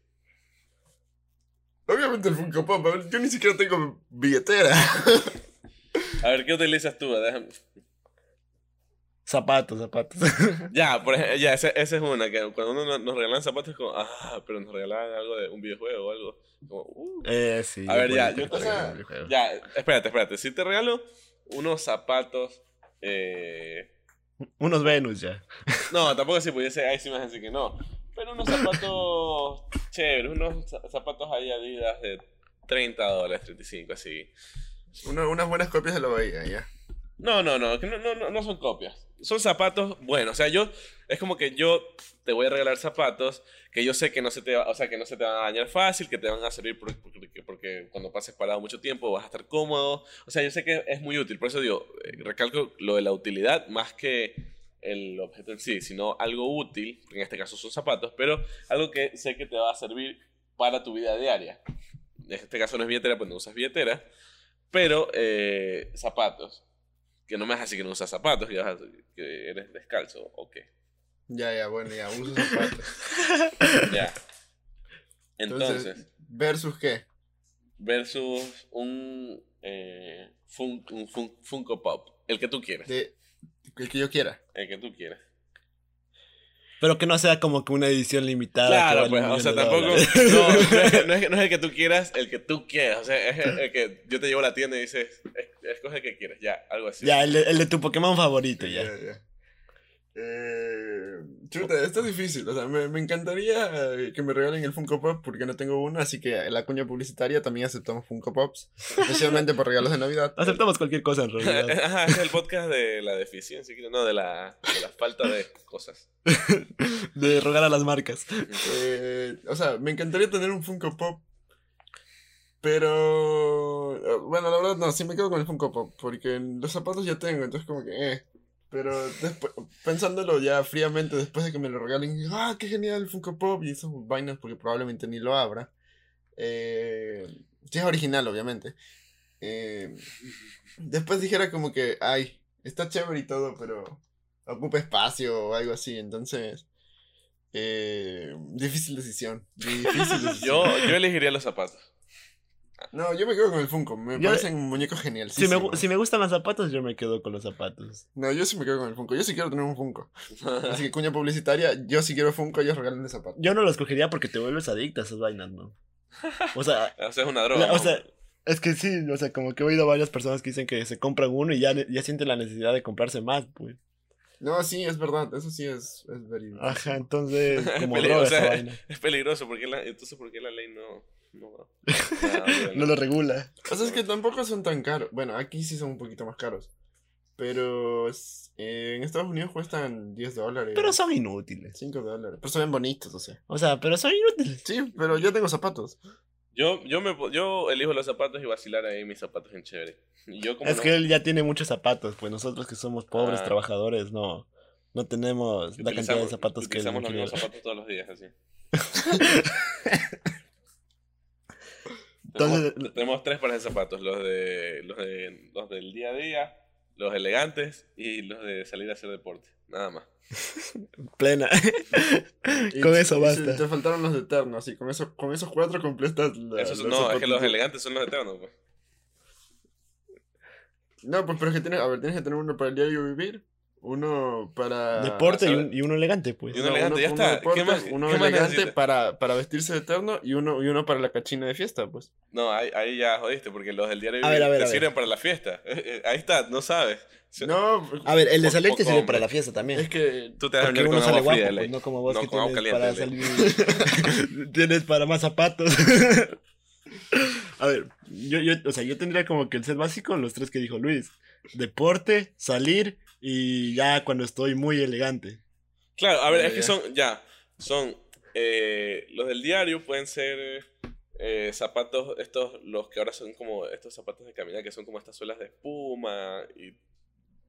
Obviamente el Funko Pop. a ver, Yo ni siquiera tengo billetera. A ver, ¿qué utilizas tú? Déjame- Zapatos, zapatos. Ya, por ejemplo, ya, esa, esa es una, que cuando uno nos, regalan zapatos es como, ah, pero nos regalaban algo de un videojuego o algo. Como, uh. eh, sí. A ver, ya, yo- videojuego. Ya, espérate, espérate. Si te regalo unos zapatos, eh... Unos Venus ya. No, tampoco así pudiese, ahí sí me vas a decir que no. Pero unos zapatos chéveres, unos za- zapatos ahí Adidas de 30 dólares, 35, así. Una- unas buenas copias de la bahía, ya. No, no, no, no, no, no, son copias. Son zapatos buenos. O sea, yo, es como que yo te voy a regalar zapatos que yo sé que no se te, o sea, que no se te van a dañar fácil, que te van a servir por- porque, porque cuando pases parado mucho tiempo vas a estar cómodo. O sea, yo sé que es muy útil. Por eso digo, eh, recalco lo de la utilidad más que el objeto en sí, sino algo útil, en este caso son zapatos, pero algo que sé que te va a servir para tu vida diaria. En este caso no es billetera, pues no usas billetera, pero eh, zapatos. Que no me vas así que no usas zapatos, que, vas a- que eres descalzo, o qué. Ya, ya, bueno, ya, uso zapatos. Ya. Entonces, Entonces, ¿versus qué? versus un, eh, fun- un fun- Funko Pop. El que tú quieras. De, el que yo quiera. El que tú quieras. Pero que no sea como que una edición limitada. que Claro, vale pues, o sea, tampoco. No, no es, no es- no es el que tú quieras, el que tú quieras. O sea, es el, el que yo te llevo a la tienda y dices, "Es- escoge el que quieras. Ya, algo así. Ya, el de, el de tu Pokémon favorito, ya. ya. Eh, chuta, esto es difícil. O sea, me, me encantaría que me regalen el Funko Pop porque no tengo uno. Así que en la cuña publicitaria también aceptamos Funko Pops. Especialmente por regalos de Navidad. Aceptamos cualquier cosa en realidad. Ajá, es el podcast de la deficiencia, no, de la, de la falta de cosas. De rogar a las marcas. Eh, o sea, me encantaría tener un Funko Pop. Pero. eh, Bueno, la verdad, no, sí me quedo con el Funko Pop. Porque los zapatos ya tengo, entonces, como que. Eh. Pero después, pensándolo ya fríamente, después de que me lo regalen, ah, qué genial el Funko Pop y esas vainas, porque probablemente ni lo abra. Eh, si es original, obviamente. Eh, después dijera como que, ay, está chévere y todo, pero ocupa espacio o algo así, entonces. Eh, difícil decisión. Difícil decisión. Yo, yo elegiría los zapatos. No, yo me quedo con el Funko. Me Yo- parecen muñecos geniales. Si me, si me gustan los zapatos, yo me quedo con los zapatos. No, yo sí me quedo con el Funko. Yo sí quiero tener un Funko. Así que cuña publicitaria, yo sí quiero Funko, ellos regalen de zapatos. Yo no los cogería porque te vuelves adicta a esas vainas, ¿no? O sea, O sea, es una droga. la- o ¿no? sea, es que sí, o sea, como que he oído a varias personas que dicen que se compran uno y ya, ya sienten la necesidad de comprarse más, pues. No, sí, es verdad. Eso sí es, es very- Ajá, entonces, como Peli- droga o esa sea, vaina. Es peligroso, porque la, entonces ¿por qué la ley no... No, No lo regula. O sea, es que tampoco son tan caros. Bueno, aquí sí son un poquito más caros. Pero eh, en Estados Unidos cuestan 10 dólares. Pero son inútiles. 5 dólares. Pero ven bonitos, o sea. O sea, pero son inútiles. Sí, pero yo tengo zapatos. Yo, yo, me, yo elijo los zapatos y vacilar ahí mis zapatos en chévere. Y yo como Es no- que él ya tiene muchos zapatos, pues nosotros que somos pobres Ah. trabajadores no, no tenemos la cantidad de zapatos que él utilizamos los mismos zapatos todos los días, así. Entonces- tenemos, tenemos tres pares de zapatos, los de, los de los del día a día, los elegantes y los de salir a hacer deporte, nada más. Plena. Y Con eso basta. Te faltaron los de Eterno, así. Con, eso, con esos cuatro completas. la- Esos- los no, es que los elegantes son los eternos, pues. No, pues pero es que tienes, a ver, tienes que tener uno para el diario vivir, uno para Deporte y, un, y uno elegante, pues. Y uno elegante, ya uno está. deporte, ¿Qué más- uno qué más elegante para, para vestirse de eterno y uno, y uno para la cachina de fiesta, pues. No, ahí, ahí ya jodiste, porque los del diario A ver, a ver, te a ver. sirven para la fiesta. Eh, eh, Ahí está, no sabes. No, A ver, el de salir te sirve para la fiesta también. es que Tú te vas a venir uno sale guapo, fría, pues, no como vos No, que tienes para caliente, salir. tienes para más zapatos. A ver, yo, yo, o sea, yo tendría como que el set básico, los tres que dijo Luis. Deporte, salir y ya cuando estoy muy elegante. Claro, a ver, Ya, es que son, ya, son, eh, los del diario pueden ser eh, zapatos, estos, los que ahora son como estos zapatos de caminar, que son como estas suelas de espuma y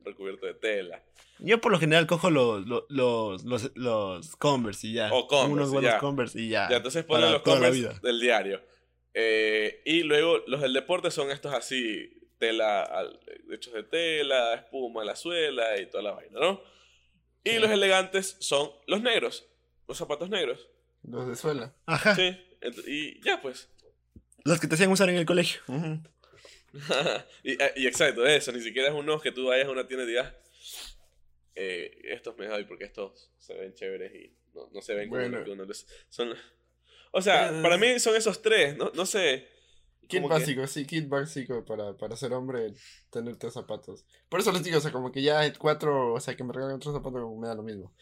recubierto de tela. Yo por lo general cojo los, los, los, los, los Converse y ya. O Converse, Unos buenos ya. Converse y ya. Ya, entonces ponen para los Converse vida. del diario. Eh, y luego los del deporte son estos así, tela, al- hechos de tela, espuma, la suela y toda la vaina, ¿no? Y Sí. los elegantes son los negros, los zapatos negros. los de suela. Ajá. Sí, y ya pues. Los que te hacían usar en el colegio. Ujú. y, eh, y exacto, eso, ni siquiera es unos que tú vayas a una tienda y digas, eh, estos me doy porque estos se ven chéveres y no, no se ven como Bueno. lo que uno les... Son... O sea, Eh. para mí son esos tres, no, no sé. Kit como que- básico, sí, kit básico para, para ser hombre, tener tres zapatos. Por eso les digo, o sea, como que ya hay cuatro, o sea, que me regalen otros zapatos me da lo mismo.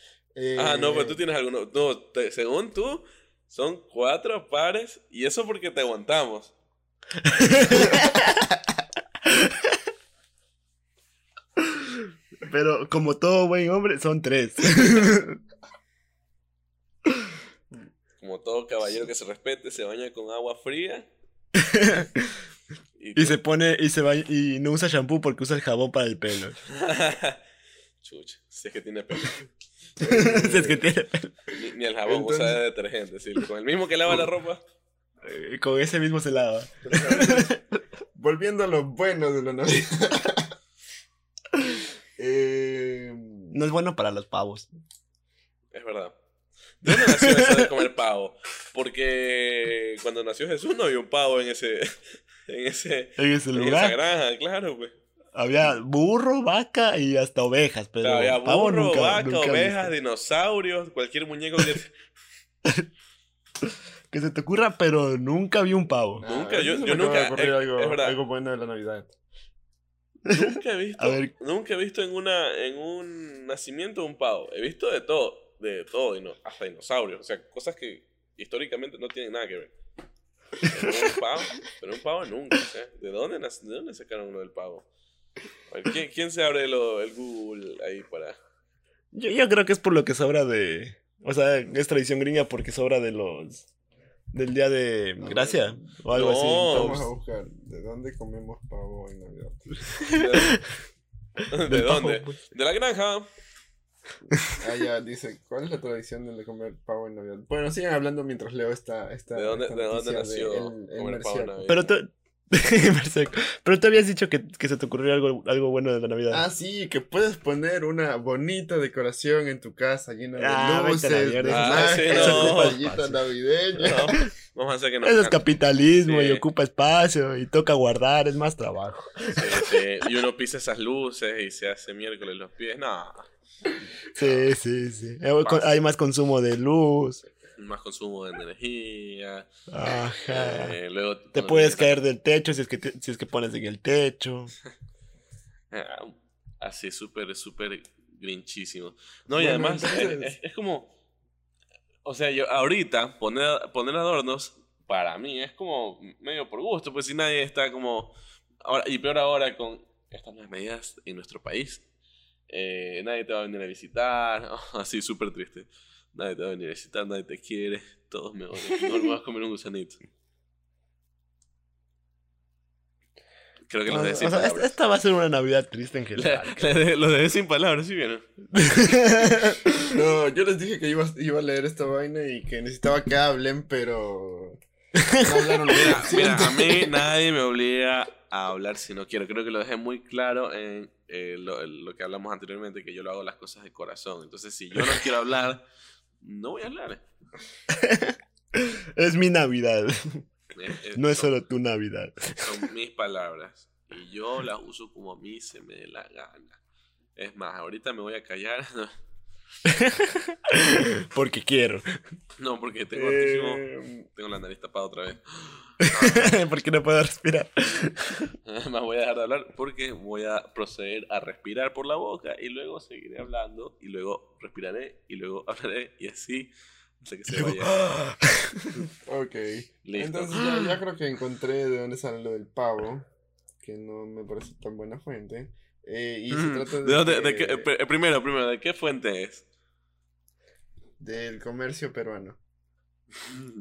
Ah, no, Eh, pero tú tienes alguno. No, te- según tú, son cuatro pares y eso porque te aguantamos. Pero como todo buen hombre, son tres. Como todo caballero que se respete, se baña con agua fría. y se pone y se va y no usa shampoo porque usa el jabón para el pelo. Chucha, si es que tiene pelo. si es que tiene pelo. Ni, ni el jabón Entonces- usa de detergente, sí. Con el mismo que lava la ropa. Eh, Con ese mismo se lava. Volviendo a lo bueno de la Navidad. eh, No es bueno para los pavos. Es verdad. ¿De dónde nació eso de comer pavo? Porque cuando nació Jesús no había un pavo en ese. En ese. En ese En esa lugar granja, claro, pues. había burro, vaca y hasta ovejas, pero Claro, había pavo burro, nunca, vaca, nunca ovejas, visto. dinosaurios, cualquier muñeco que. Que se te ocurra, pero nunca vi un pavo. Nunca, yo- yo nunca- es- algo, es verdad. algo bueno de la Navidad. Nunca he visto, A ver. nunca he visto en una en un nacimiento un pavo. He visto de todo, de todo, hasta dinosaurios, o sea, cosas que históricamente no tienen nada que ver. Pero un pavo, pero un pavo nunca, sea, ¿de dónde, de dónde sacaron uno del pavo? A ver, ¿quién, quién se abre lo- el Google ahí para...? Yo, yo creo que es por lo que sobra de. O sea, es tradición gringa porque sobra de los. Del día de Gracia o algo No. así. Vamos a buscar. ¿De dónde comemos pavo en Navidad? ¿De, de Del pavo, dónde? pues. De la granja. Ah, ya, dice, ¿cuál es la tradición de comer pavo en Navidad? Bueno, sigan hablando mientras leo esta, esta, ¿De dónde, esta de dónde nació el- el comer pavo en. Navidad? Pero tú. Perfecto. Pero tú habías dicho que, que se te ocurrió algo, algo bueno de la Navidad. Ah, sí, que puedes poner una bonita decoración en tu casa llena de Ah, luces, de. Ah, sí, no. de payita navideña. No, vamos a hacer que no. Eso es capitalismo Sí. y ocupa espacio y toca guardar, es más trabajo. Sí, sí. Y uno pisa esas luces y se hace miércoles los pies. No, Sí, sí, sí. Eh, Hay más consumo de luz. más consumo de energía. Ajá. eh, luego Te puedes caer del techo si es que, te- si es que pones en el techo. ah, Así, súper, súper grinchísimo. No, y Bueno, además es- es, es como. O sea, yo ahorita poner, poner adornos para mí es como medio por gusto, pues si nadie está como. Ahora, y peor ahora con estas nuevas medidas en nuestro país. Eh, nadie te va a venir a visitar. así, súper triste. Nadie te va a venir a visitar, nadie te quiere. Todos me odian. No me vas a comer un gusanito. Creo que los dejé sin sea, palabras. esta va a ser una Navidad triste en general. La- la de- Los dejé sin palabras, ¿sí vieron? No, yo les dije que iba, iba a leer esta vaina y que necesitaba que hablen, pero... No Mira, mira, a mí nadie me obliga a hablar si no quiero. Creo que lo dejé muy claro en eh, lo, lo que hablamos anteriormente, que yo lo hago las cosas de corazón. Entonces, si yo no quiero hablar, no voy a hablar. Es mi Navidad. Eh, eh, No es son- solo tu Navidad. Son mis palabras. Y yo las uso como a mí se me dé la gana. Es más, ahorita me voy a callar. Porque quiero. No, porque tengo Eh, Tengo la nariz tapada otra vez. Porque no puedo respirar. Además voy a dejar de hablar porque voy a proceder a respirar por la boca y luego seguiré hablando y luego respiraré y luego hablaré y así hasta que se vaya. ok. Listo. Entonces ya, ya creo que encontré de dónde sale lo del pavo, que no me parece tan buena fuente. Eh, y se Mm, trata de, ¿De dónde? de que- qué- eh, pe- primero, primero, ¿de qué fuente es? del comercio peruano.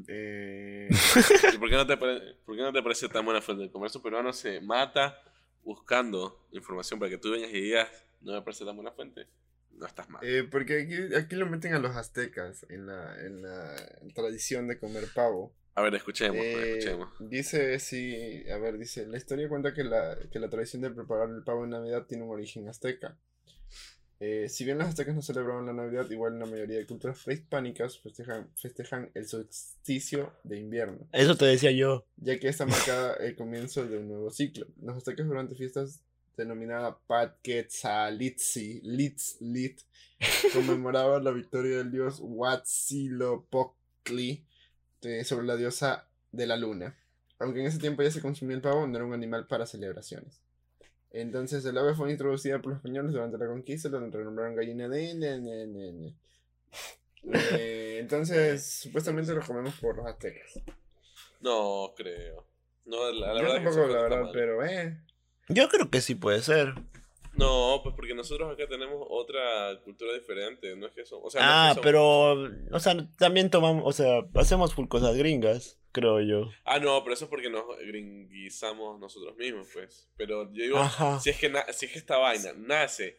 Eh, ¿Y por qué, no te pare- por qué no te parece tan buena fuente? El comercio peruano se mata buscando información para que tú vengas y digas, no me parece tan buena fuente. No estás mal. eh, porque aquí, aquí lo meten a los aztecas en la, en la tradición de comer pavo. A ver, escuchemos, Eh, escuchemos. dice, sí, a ver, dice, la historia cuenta que la, que la tradición de preparar el pavo en Navidad tiene un origen azteca. Eh, si bien los aztecas no celebraban la Navidad, igual en la mayoría de culturas prehispánicas festejan, festejan el solsticio de invierno, Eso te decía yo. ya que esta marca el comienzo de un nuevo ciclo. Los aztecas durante fiestas denominada Patquetzalitzi, Litz, Lit, conmemoraban la victoria del dios Huitzilopochtli eh, sobre la diosa de la luna. Aunque en ese tiempo ya se consumía el pavo, no era un animal para celebraciones. Entonces el ave fue introducida por los españoles durante la conquista, donde renombraron gallina de... ne, ne, ne, ne. Eh, entonces, supuestamente lo comemos por los aztecas. No creo. No, la, la Yo verdad tampoco, la verdad, mal. pero eh. Yo creo que sí puede ser. No, pues porque nosotros acá tenemos otra cultura diferente, no es que eso, o sea, no Ah, es que son- pero. O sea, también tomamos. O sea, hacemos full cosas gringas, creo yo. Ah, no, pero eso es porque nos gringuizamos nosotros mismos, pues. Pero yo digo, Ajá. si es que si es que esta vaina nace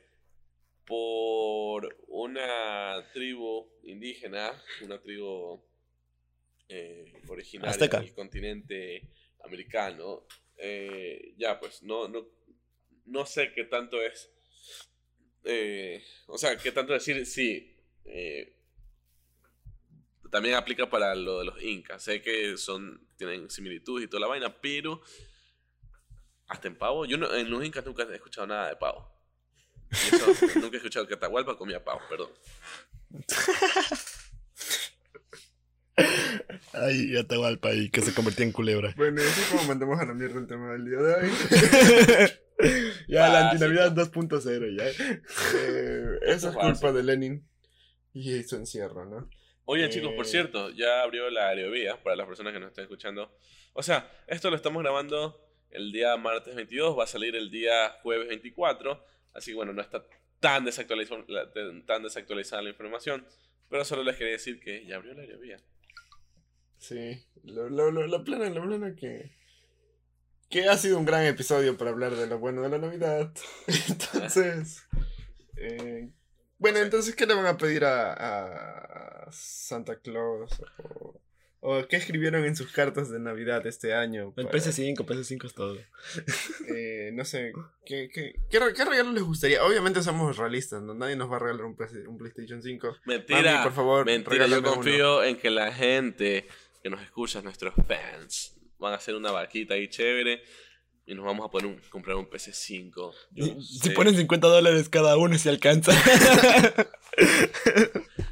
por una tribu indígena, una tribu eh, originaria Azteca. del continente americano, eh, ya pues no, no, no sé qué tanto es, eh, o sea, qué tanto decir, sí, eh, también aplica para lo de los incas, sé que son, tienen similitudes y toda la vaina, pero hasta en pavo, yo no- en los incas nunca he escuchado nada de pavo. Eso, nunca he escuchado que Atahualpa comía pavo, perdón. Ay, Atahualpa y que se convertía en culebra. Bueno, y así como mandamos a la mierda el tema del día de hoy. Ya, la Básico. antinavidad 2.0, ya. Eh, eso es Básico. culpa de Lenin y su encierro, ¿no? Oigan, chicos, por Eh. cierto, ya abrió la aerobía para las personas que nos estén escuchando. O sea, esto lo estamos grabando el día martes 22, va a salir el día jueves 24. Así que bueno, no está tan desactualizada, tan desactualizada la información. Pero solo les quería decir que ya abrió la aerobía. Sí, lo, lo, lo- la plena, la plena que... Que ha sido un gran episodio para hablar de lo bueno de la Navidad. Entonces... eh, bueno, entonces, ¿qué le van a pedir a, a Santa Claus? O, o qué escribieron en sus cartas de Navidad este año? El para- PS5, PS5 es todo. eh, no sé, ¿qué, qué, qué, qué regalo les gustaría? Obviamente somos realistas, ¿no? Nadie nos va a regalar un, un PlayStation 5. Mentira, Mami, por favor, mentira, yo regálame uno. confío en que la gente que nos escucha, nuestros fans, van a hacer una vaquita ahí chévere y nos vamos a poner un- comprar un PC5. Yo no Si sé. ponen 50 dólares cada uno, se alcanza.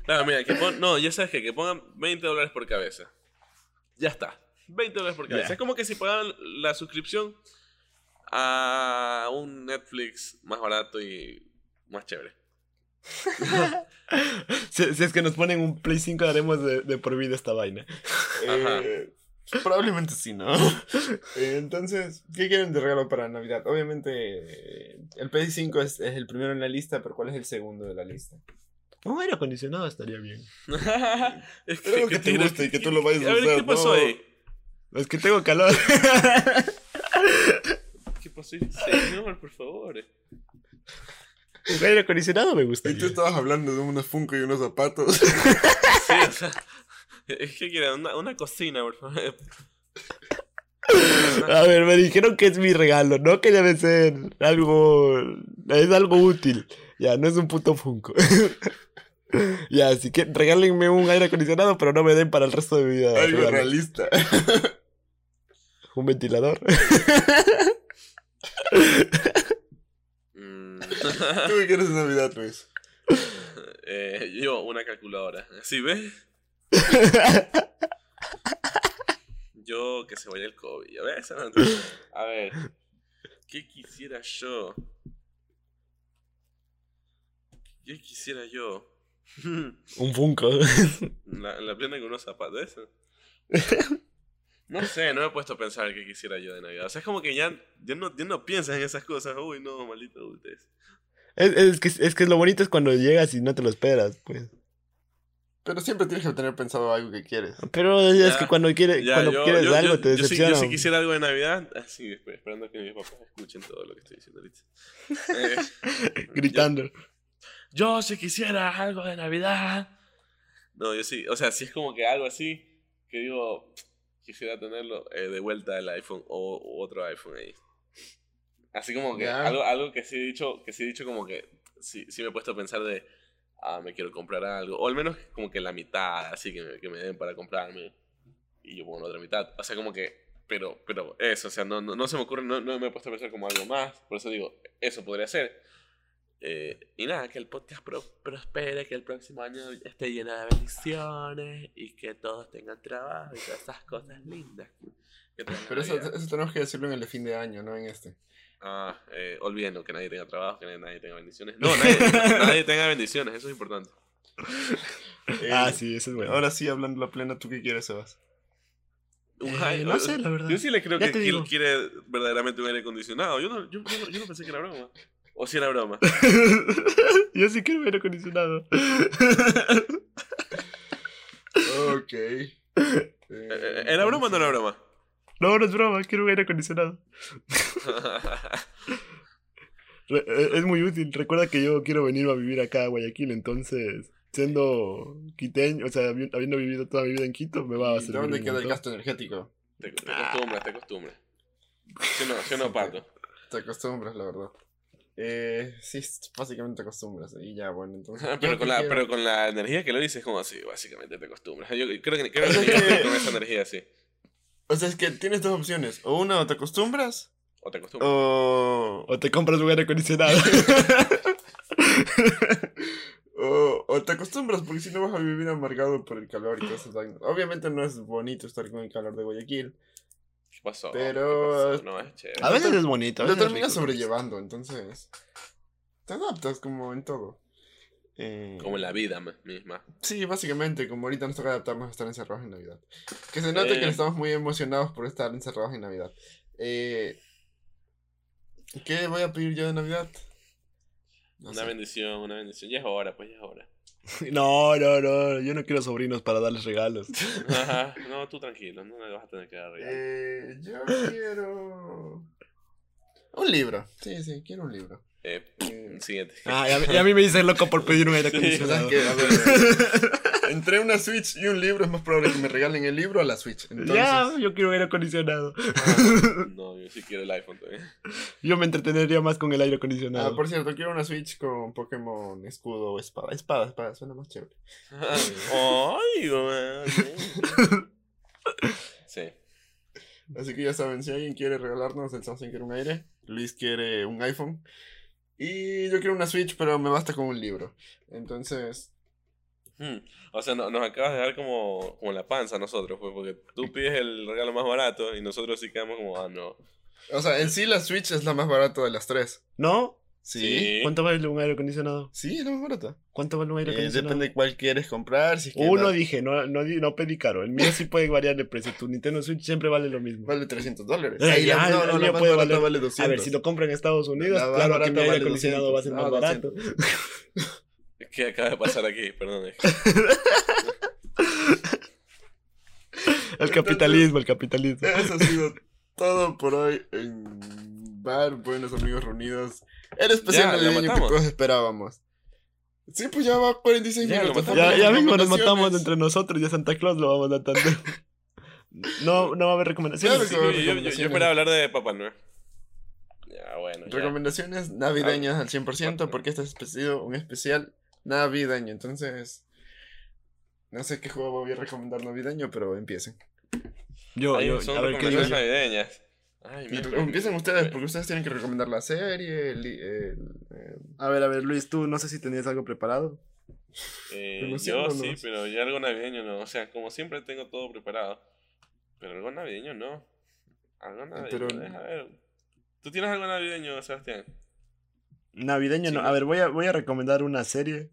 Claro, mira, que pon- no, ya sabes que, que pongan 20 dólares por cabeza. Ya está. 20 dólares por cabeza. Ya. Es como que si pagan la suscripción a un Netflix más barato y más chévere. si, si es que nos ponen un Play 5, haremos de, de por vida esta vaina. Eh, probablemente sí, ¿no? Eh, entonces, ¿qué quieren de regalo para Navidad? Obviamente, eh, el PS5 es, es el primero en la lista, pero ¿cuál es el segundo de la lista? Un aire acondicionado estaría bien. es Pero algo que te guste y que tú lo vayas a A ver, usar, ¿qué pasó ¿no? ahí? Es que tengo calor. ¿Qué pasó ahí? Señor, por favor. Un aire acondicionado me Y gustaría. tú estabas hablando de unos Funko y unos zapatos. Sí, o sea, es que quieren una, una cocina, por favor. A ver, me dijeron que es mi regalo, no que debe ser algo. Es algo útil. Ya, no es un puto Funko. ya, así que regálenme un aire acondicionado, pero no me den para el resto de mi vida. Algo regalos. realista. Un ventilador. Mm. ¿Tú qué quieres de Navidad, Luis? Eh, yo, una calculadora. ¿Sí ves? Yo que se vaya el COVID. A ver, A ver. ¿Qué quisiera yo? ¿Qué quisiera yo? un Funko. La, la plena con unos zapatos. ¿Eso? No sé, no me he puesto a pensar qué quisiera yo de Navidad. O sea, es como que ya, ya, no, ya no piensas en esas cosas. Uy, no, maldito adultez. es, es que, es que lo bonito es cuando llegas y no te lo esperas, pues. Pero siempre tienes que tener pensado algo que quieres. Pero es Ya, que cuando, quiere, Ya, cuando yo- quieres yo- algo yo- te decepciona. Yo sí, quisiera algo de Navidad. Así, esperando que mis papás escuchen todo lo que estoy diciendo ahorita. Eh, Gritando. Yo, yo sí quisiera algo de Navidad. No, yo sí. O sea, si es como que algo así que digo, quisiera tenerlo eh, de vuelta el iPhone o, o otro iPhone ahí. Así como que algo, algo que sí he dicho, que sí he dicho como que sí, sí me he puesto a pensar de, ah, me quiero comprar algo. O al menos como que la mitad, así que me, que me den para comprarme. Y yo pongo la otra mitad. O sea, como que, pero, pero eso, o sea, no, no, no se me ocurre, no, no me he puesto a pensar como algo más. Por eso digo, eso podría ser. Eh, y nada, que el podcast pro- prospere, que el próximo año esté lleno de bendiciones y que todos tengan trabajo y todas esas cosas lindas. Pero eso, eso tenemos que decirlo en el de fin de año, no en este. Ah, eh, olvidando que nadie tenga trabajo, que nadie, tenga bendiciones. No, nadie, nadie tenga bendiciones, eso es importante. Eh, Ah, sí, eso es bueno. Ahora sí, hablando la plena, ¿tú qué quieres, Sebas? Un Eh, no sé, la verdad. Yo sí le creo Ya que Gil quiere verdaderamente un aire acondicionado. Yo no, yo, yo yo no pensé que era broma. O si era broma. Yo sí quiero aire acondicionado. Ok. Eh, eh, ¿Era broma o no era broma? No, no es broma, quiero un aire acondicionado. Eh, Es muy útil. Recuerda que yo quiero venir a vivir acá a Guayaquil, entonces, siendo quiteño, o sea, habi- habiendo vivido toda mi vida en Quito, me va a ¿Y servir. ¿Dónde queda el gasto energético? te, te acostumbras, te acostumbras. Yo no, yo no pato. Te acostumbras, la verdad. Eh, sí, básicamente te acostumbras. Y ya, bueno, entonces. pero, con la, quiero- pero con la energía que lo dices, como así, básicamente te acostumbras. Yo creo que, creo que con esa energía así. O sea, es que tienes dos opciones. O una, o te acostumbras, O te acostumbras. o. O te compras un aire acondicionado. O, o te acostumbras, porque si no vas a vivir amargado por el calor y todas esas vainas. Obviamente no es bonito estar con el calor de Guayaquil. ¿Qué pasó? Pero- ¿Qué pasó? No, es chévere. A veces es bonito. a Lo veces es terminas sobrellevando, entonces. Te adaptas como en todo. Eh, Como en la vida ma- misma. Sí, básicamente, como ahorita nos toca adaptarnos a estar encerrados en Navidad. Que se note Eh. que estamos muy emocionados por estar encerrados en Navidad. Eh, ¿Qué voy a pedir yo de Navidad? No una sé. bendición, una bendición. Ya es hora, pues ya es hora. No, no, no. Yo no quiero sobrinos para darles regalos. Ajá. No, tú tranquilo, no le vas a tener que dar regalo. Eh, yo quiero. Un libro. Sí, sí, quiero un libro. Eh, siguiente. Ah, y a, mí, y a mí me dice loco por pedir un aire Sí, acondicionado. ¿Sabes qué? A ver, entre una Switch y un libro es más probable que me regalen el libro a la Switch. Entonces, Ya, yo quiero aire acondicionado. No, yo sí quiero el iPhone también. Yo me entretenería más con el aire Ah, acondicionado. por cierto, quiero una Switch con Pokémon escudo o espada. Espada, espada, suena más chévere. Ay. Sí. Así que ya saben, si alguien quiere regalarnos el Samsung quiere un aire, Luis quiere un iPhone. Y yo quiero una Switch, pero me basta con un libro. Entonces, Hmm. O sea, no- nos acabas de dar como, como la panza a nosotros, pues, porque tú pides el regalo más barato y nosotros sí quedamos como, ah, no. o sea, en sí la Switch es la más barata de las tres. ¿No? Sí. ¿Cuánto vale un aire acondicionado? Sí, es la más barata. ¿Cuánto vale un aire Eh, acondicionado? depende de cuál quieres comprar. Si es que Uno dije, no, no, pedí caro. El mío sí puede variar de precio. Tu Nintendo Switch siempre vale lo mismo. Vale 300 dólares. Eh, Ahí ya, no, el no, la mío puede valer- vale 200. A ver, si lo compran en Estados Unidos, La claro que mi aire vale acondicionado va a ser 200. más No, barato. ¿Qué acaba de pasar aquí? Perdón. es- El capitalismo, el capitalismo. Eso ha sido todo por hoy en Bar Buenos Amigos Reunidos. El especial Ya, ya navideño que todos esperábamos. Sí, pues ya va 46 Ya, minutos. Ya, ya mismo nos Recomendaciones. matamos entre nosotros y a Santa Claus lo vamos matando. No, no va a haber recomendaciones. Claro Sí, yo, haber yo, yo, recomendaciones. esperaba hablar de Papá Noel. Ya, bueno. ya. Recomendaciones navideñas al 100% Ah. porque este es sido un especial navideño. Entonces, no sé qué juego voy a recomendar navideño, pero empiecen. Yo, Ay, yo, son a ver recomendaciones navideñas. Ay, mira, empiecen ustedes porque ustedes tienen que recomendar la serie. el- el- el- A ver, a ver, Luis, tú no sé si tenías algo preparado. Eh, yo sí, pero ya algo navideño no. O sea, como siempre tengo todo preparado. Pero algo navideño no. Algo navideño. pero- deja ver. ¿Tú tienes algo navideño, Sebastián? Navideño, no. A ver, voy a, voy a recomendar una serie.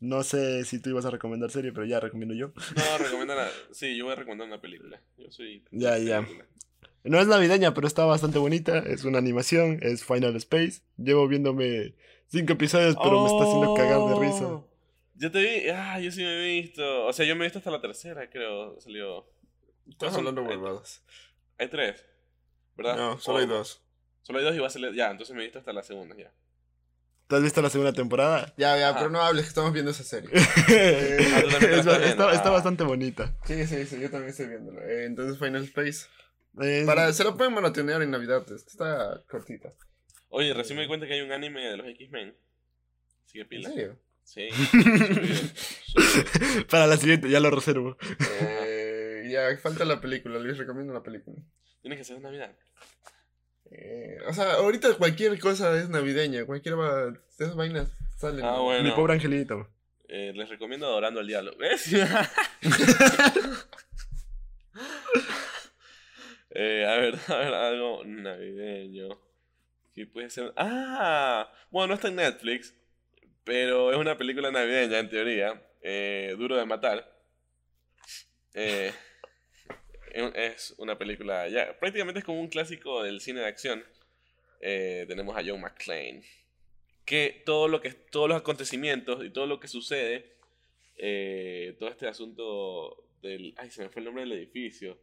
No sé si tú ibas a recomendar serie, pero ya recomiendo yo. No, recomienda la... Sí, yo voy a recomendar una película. Yo soy... Ya, ya. película. No es navideña, pero está bastante bonita. Es una animación, es Final Space. Llevo viéndome cinco episodios, pero me está haciendo cagar de risa. Oh, Yo te vi... Ah, yo sí me he visto. O sea, yo me he visto hasta la tercera, creo. Salió... Estás hablando hay- huevadas. Hay tres. ¿Verdad? No, solo hay Oh, dos. Solo hay dos y va a salir... Ya, entonces me he visto hasta la segunda, ya. ¿Tú has visto la segunda temporada? Ya, ya, Ah. pero no hables que estamos viendo esa serie. Ah, te estás está, Ah. bastante bonita. Sí, sí, sí, yo también estoy viéndolo. Eh, entonces Final Space. Es- Para, se lo pueden maratonear en Navidad, está cortita. Oye, recién me di cuenta que hay un anime de los X-Men. Sigue ¿En pila. serio? Sí. Para la siguiente, ya lo reservo. Eh, ya, falta la película, les recomiendo la película. Tiene que ser en Navidad. Eh, o sea, ahorita cualquier cosa es navideña, cualquier va, de esas vainas salen. Ah, ¿no? bueno. Mi pobre angelito. Eh, les recomiendo Adorando al Diablo. ¿Ves? Eh, a ver, a ver, algo navideño. ¿Qué puede ser? Ah, bueno, no está en Netflix, pero es una película navideña en teoría. Eh, Duro de matar. Eh, es- una película ya, prácticamente es como un clásico del cine de acción. Eh, tenemos a John McClane. Que todo lo que todos los acontecimientos y todo lo que sucede, eh, todo este asunto del, ay, se me fue el nombre del edificio.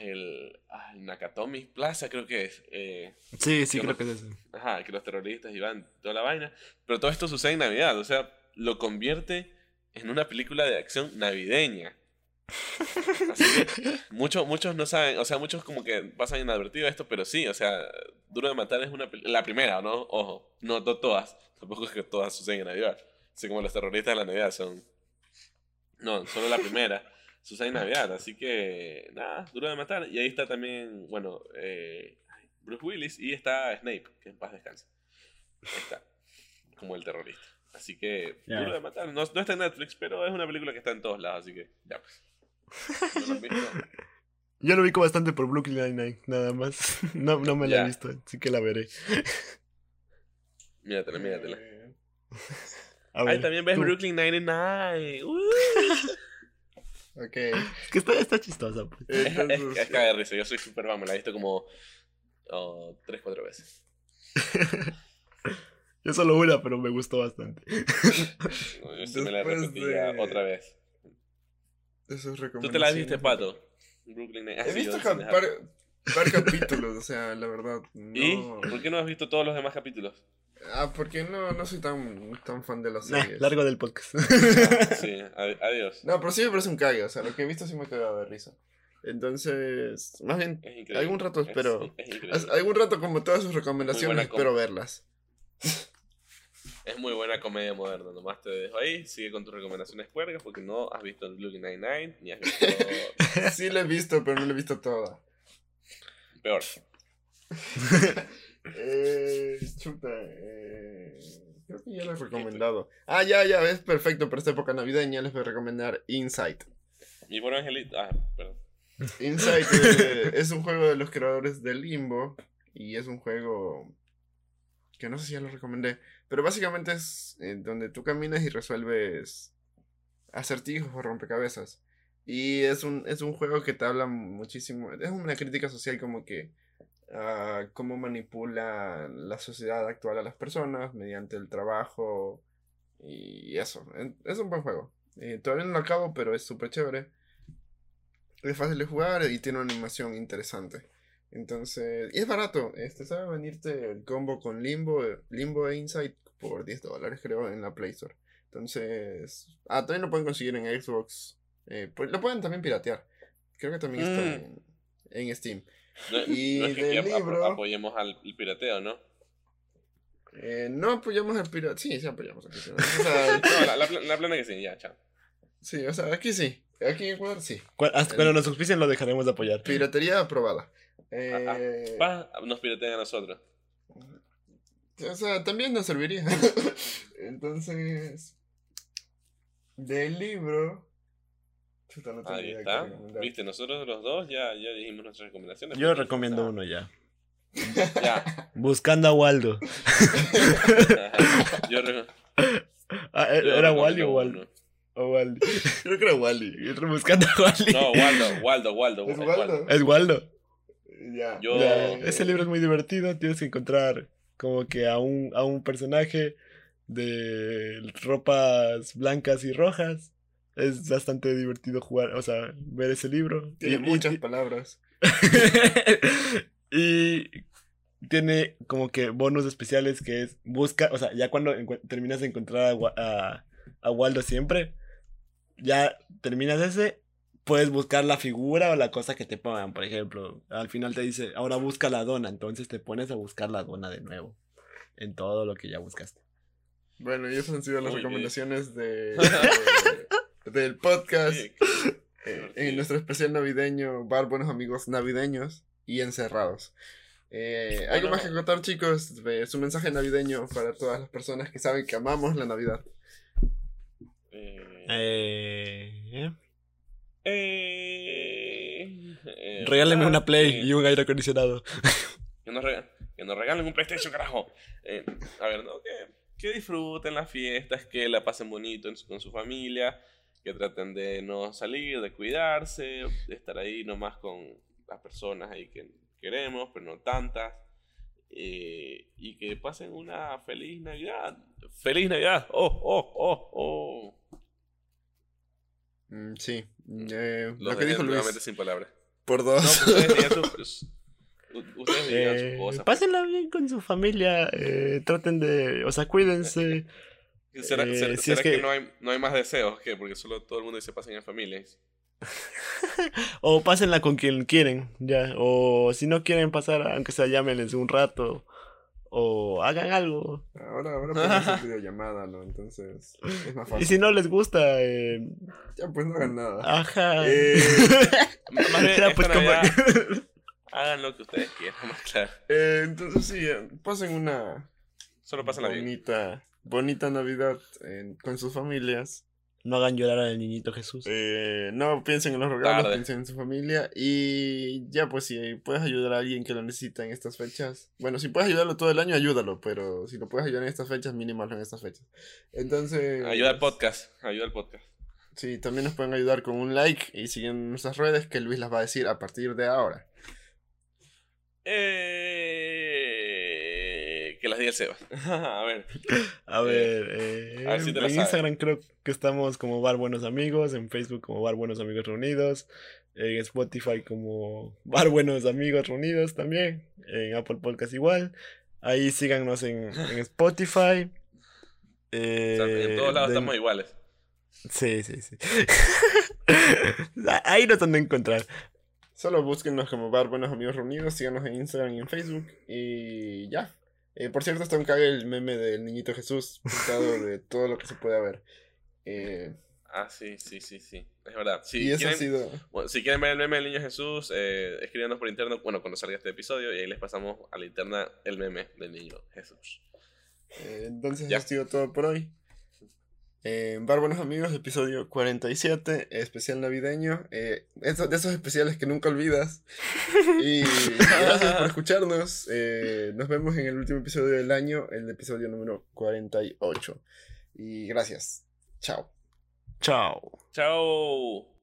El, ah, el Nakatomi Plaza creo que es. eh, Sí, sí, creo que es eso. Ajá, que los terroristas iban toda la vaina. Pero todo esto sucede en Navidad, o sea, lo convierte en una película de acción navideña. Así que muchos, muchos no saben, o sea, muchos como que pasan inadvertido esto, pero sí, o sea, Duro de Matar es una la primera, ¿no? Ojo, no, no todas, tampoco es que todas suceden en Navidad. Así como los terroristas de la Navidad son... No, solo la primera. En Navidad, así que nada, Duro de Matar. Y ahí está también, bueno, eh, Bruce Willis y está Snape, que en paz descansa. Ahí está, como el terrorista. Así que. Duro de Matar. No, no está en Netflix, pero es una película que está en todos lados, así que ya pues. ¿No lo? Yo lo ubico bastante por Brooklyn Nine-Nine, nada más. No, no me la he visto, así que la veré. Míratela, míratela. A Ay, ver, también ves tú. Brooklyn Nine-Nine. Ok. Es que está, está chistosa, pues. Es, es, Entonces, es de risa. Yo soy super fan, me la he visto como oh, tres, cuatro veces. Yo solo una, pero me gustó bastante. No, Yo sí me la Después repetí de- otra vez. esas ¿Tú te la viste. Pato? Brooklyn Nine. He Ah, sí, visto par, par capítulos, o sea, la verdad. ¿Y? No. ¿Por qué no has visto todos los demás capítulos? Ah, porque no, no soy tan, tan fan de las Nah, series. largo del podcast. Sí, ad- adiós. No, pero sí me parece un cague, o sea, lo que he visto sí me ha cagado de risa. Entonces, más bien, Es algún rato Es- espero. Es, as- algún rato como todas sus recomendaciones espero verlas. Es muy buena comedia moderna. Nomás te dejo ahí. Sigue con tus recomendaciones puercas porque no has visto Brooklyn Nine-Nine ni has visto. Sí la he visto, pero no la he visto toda. Peor. Eh, chuta, eh, creo que ya lo he recomendado. Ah, ya, ya, es perfecto para esta época navideña. Les voy a recomendar Insight. Mi pobre angelito. Ah, perdón. Insight eh, es un juego de los creadores de Limbo y es un juego que no sé si ya lo recomendé, pero básicamente es donde tú caminas y resuelves acertijos o rompecabezas. Y es un, es un juego que te habla muchísimo, es una crítica social como que ah, cómo manipula la sociedad actual a las personas mediante el trabajo y eso. Es un buen juego. Eh, todavía no lo acabo, pero es súper chévere. Es fácil de jugar y tiene una animación interesante. Entonces, y es barato. Este sabe venirte el combo con Limbo, Limbo e Insight por 10 dólares, creo, en la Play Store. Entonces, ah, también lo pueden conseguir en Xbox. Eh, pues, lo pueden también piratear. Creo que también está Mm. en, en Steam. No, Y no es que del libro- apoyemos al el pirateo, ¿no? Eh, no apoyamos al pirata. Sí, sí apoyamos al pirata. O sea, No, la, la, la plana que sí, ya, chao. sí, o sea, aquí sí. Aquí en Ecuador sí. Hasta cuando nos auspicien lo dejaremos de apoyar. Piratería aprobada. Eh, Va, nos piratean a nosotros. O sea, también nos serviría. Entonces, del libro. Chuta, no tengo Ahí está. Viste, nosotros los dos ya, ya dijimos nuestras recomendaciones. Yo recomiendo uno ya. Ya. Buscando a Waldo. yo re- Ah, yo ¿Era recomiendo Wally o Waldo? uno. O Wally. Creo que era Wally. Buscando a Wally. No, Waldo, Waldo, Waldo. ¿Es Waldo? Es Waldo. Ya. Yo- Ya. Ese libro es muy divertido. Tienes que encontrar como que a un, a un personaje de ropas blancas y rojas. Es bastante divertido jugar, o sea, ver ese libro. Tiene Y- muchas y- palabras. y tiene como que bonus especiales que es busca, o sea, ya cuando terminas de encontrar a, a- a Waldo siempre, ya terminas ese, puedes buscar la figura o la cosa que te pongan. Por ejemplo, al final te dice, ahora busca la dona, entonces te pones a buscar la dona de nuevo en todo lo que ya buscaste. Bueno, y esas han sido las Muy bien. recomendaciones de, de- del podcast. Sí, eh, en nuestro especial navideño, Bar Buenos Amigos Navideños y Encerrados. Eh, ¿Algo Bueno. más que contar, chicos? Eh, su mensaje navideño para todas las personas que saben que amamos la Navidad. Eh, Eh, eh, eh, regáleme ah, una Play eh, y un aire acondicionado. Que nos, rega- que nos regalen un PlayStation, carajo. Eh, a ver, ¿no? Que, que disfruten las fiestas, que la pasen bonito en su- con su familia, que traten de no salir, de cuidarse, de estar ahí nomás con las personas ahí que queremos, pero no tantas. eh, y que pasen una feliz Navidad. ¡Feliz Navidad! ¡Oh, oh, oh, oh! Mm, sí, eh, Los lo que dejé dijo Luis. sin palabras. Por No, dos. pues ustedes digan sus- pues, u- ustedes digan sus Eh, cosas. pásenla bien con su familia, eh, traten de, o sea, cuídense. ¿Será, Eh, será- si será es que... que- no, hay, no hay más deseos? ¿Qué? Porque solo todo el mundo dice pasen en familias. O pásenla con quien quieren, ya. O si no quieren pasar, aunque sea llámenles un rato. O hagan algo. Ahora, ahora podemos hacer videollamada, ¿no? Entonces, es más Y fácil. si no les gusta, eh, Ya, pues no hagan nada. ajá. Eh, Más bien, Ya, esta pues, como- hagan lo que ustedes quieran, más claro. eh, entonces, sí, pasen una Solo pásenla bien. bonita, bonita Navidad en- con sus familias. No hagan llorar al niñito Jesús. Eh, no piensen en los regalos, Tarde. piensen en su familia. Y ya, pues si puedes ayudar a alguien que lo necesita en estas fechas. Bueno, si puedes ayudarlo todo el año, ayúdalo. Pero si lo puedes ayudar en estas fechas, mínimo hazlo en estas fechas. Entonces. Ayuda al podcast. Ayuda al podcast. Sí, también nos pueden ayudar con un like y siguen nuestras redes que Luis las va a decir a partir de ahora. Eh, las el Seba. a ver. A ver, eh, a ver si te la en. Instagram creo que estamos como Bar Buenos Amigos, en Facebook como Bar Buenos Amigos Reunidos, en Spotify como Bar Buenos Amigos Reunidos también, en Apple Podcast igual. Ahí síganos en, en Spotify. O sea, en Eh, todos lados den- estamos iguales. Sí, sí, sí. Ahí nos han de encontrar. Solo búsquenos como Bar Buenos Amigos Reunidos, síganos en Instagram y en Facebook. Y ya. Eh, por cierto, está un cague el meme del niñito Jesús, pintado de todo lo que se puede ver. Eh, Ah, sí, sí, sí, sí. Es verdad. Si, y eso quieren, ha sido. bueno, si quieren ver el meme del niño Jesús, eh, escríbanos por interno, bueno, cuando salga este episodio, y ahí les pasamos a la interna el meme del niño Jesús. Eh, entonces, Ya. ha sido todo por hoy. Eh, Bar Buenos Amigos, episodio 47, especial navideño. Eh, eso- de esos especiales que nunca olvidas. Y gracias por escucharnos. Eh, nos vemos en el último episodio del año, el episodio número 48. Y gracias. Chao. Chao. Chao.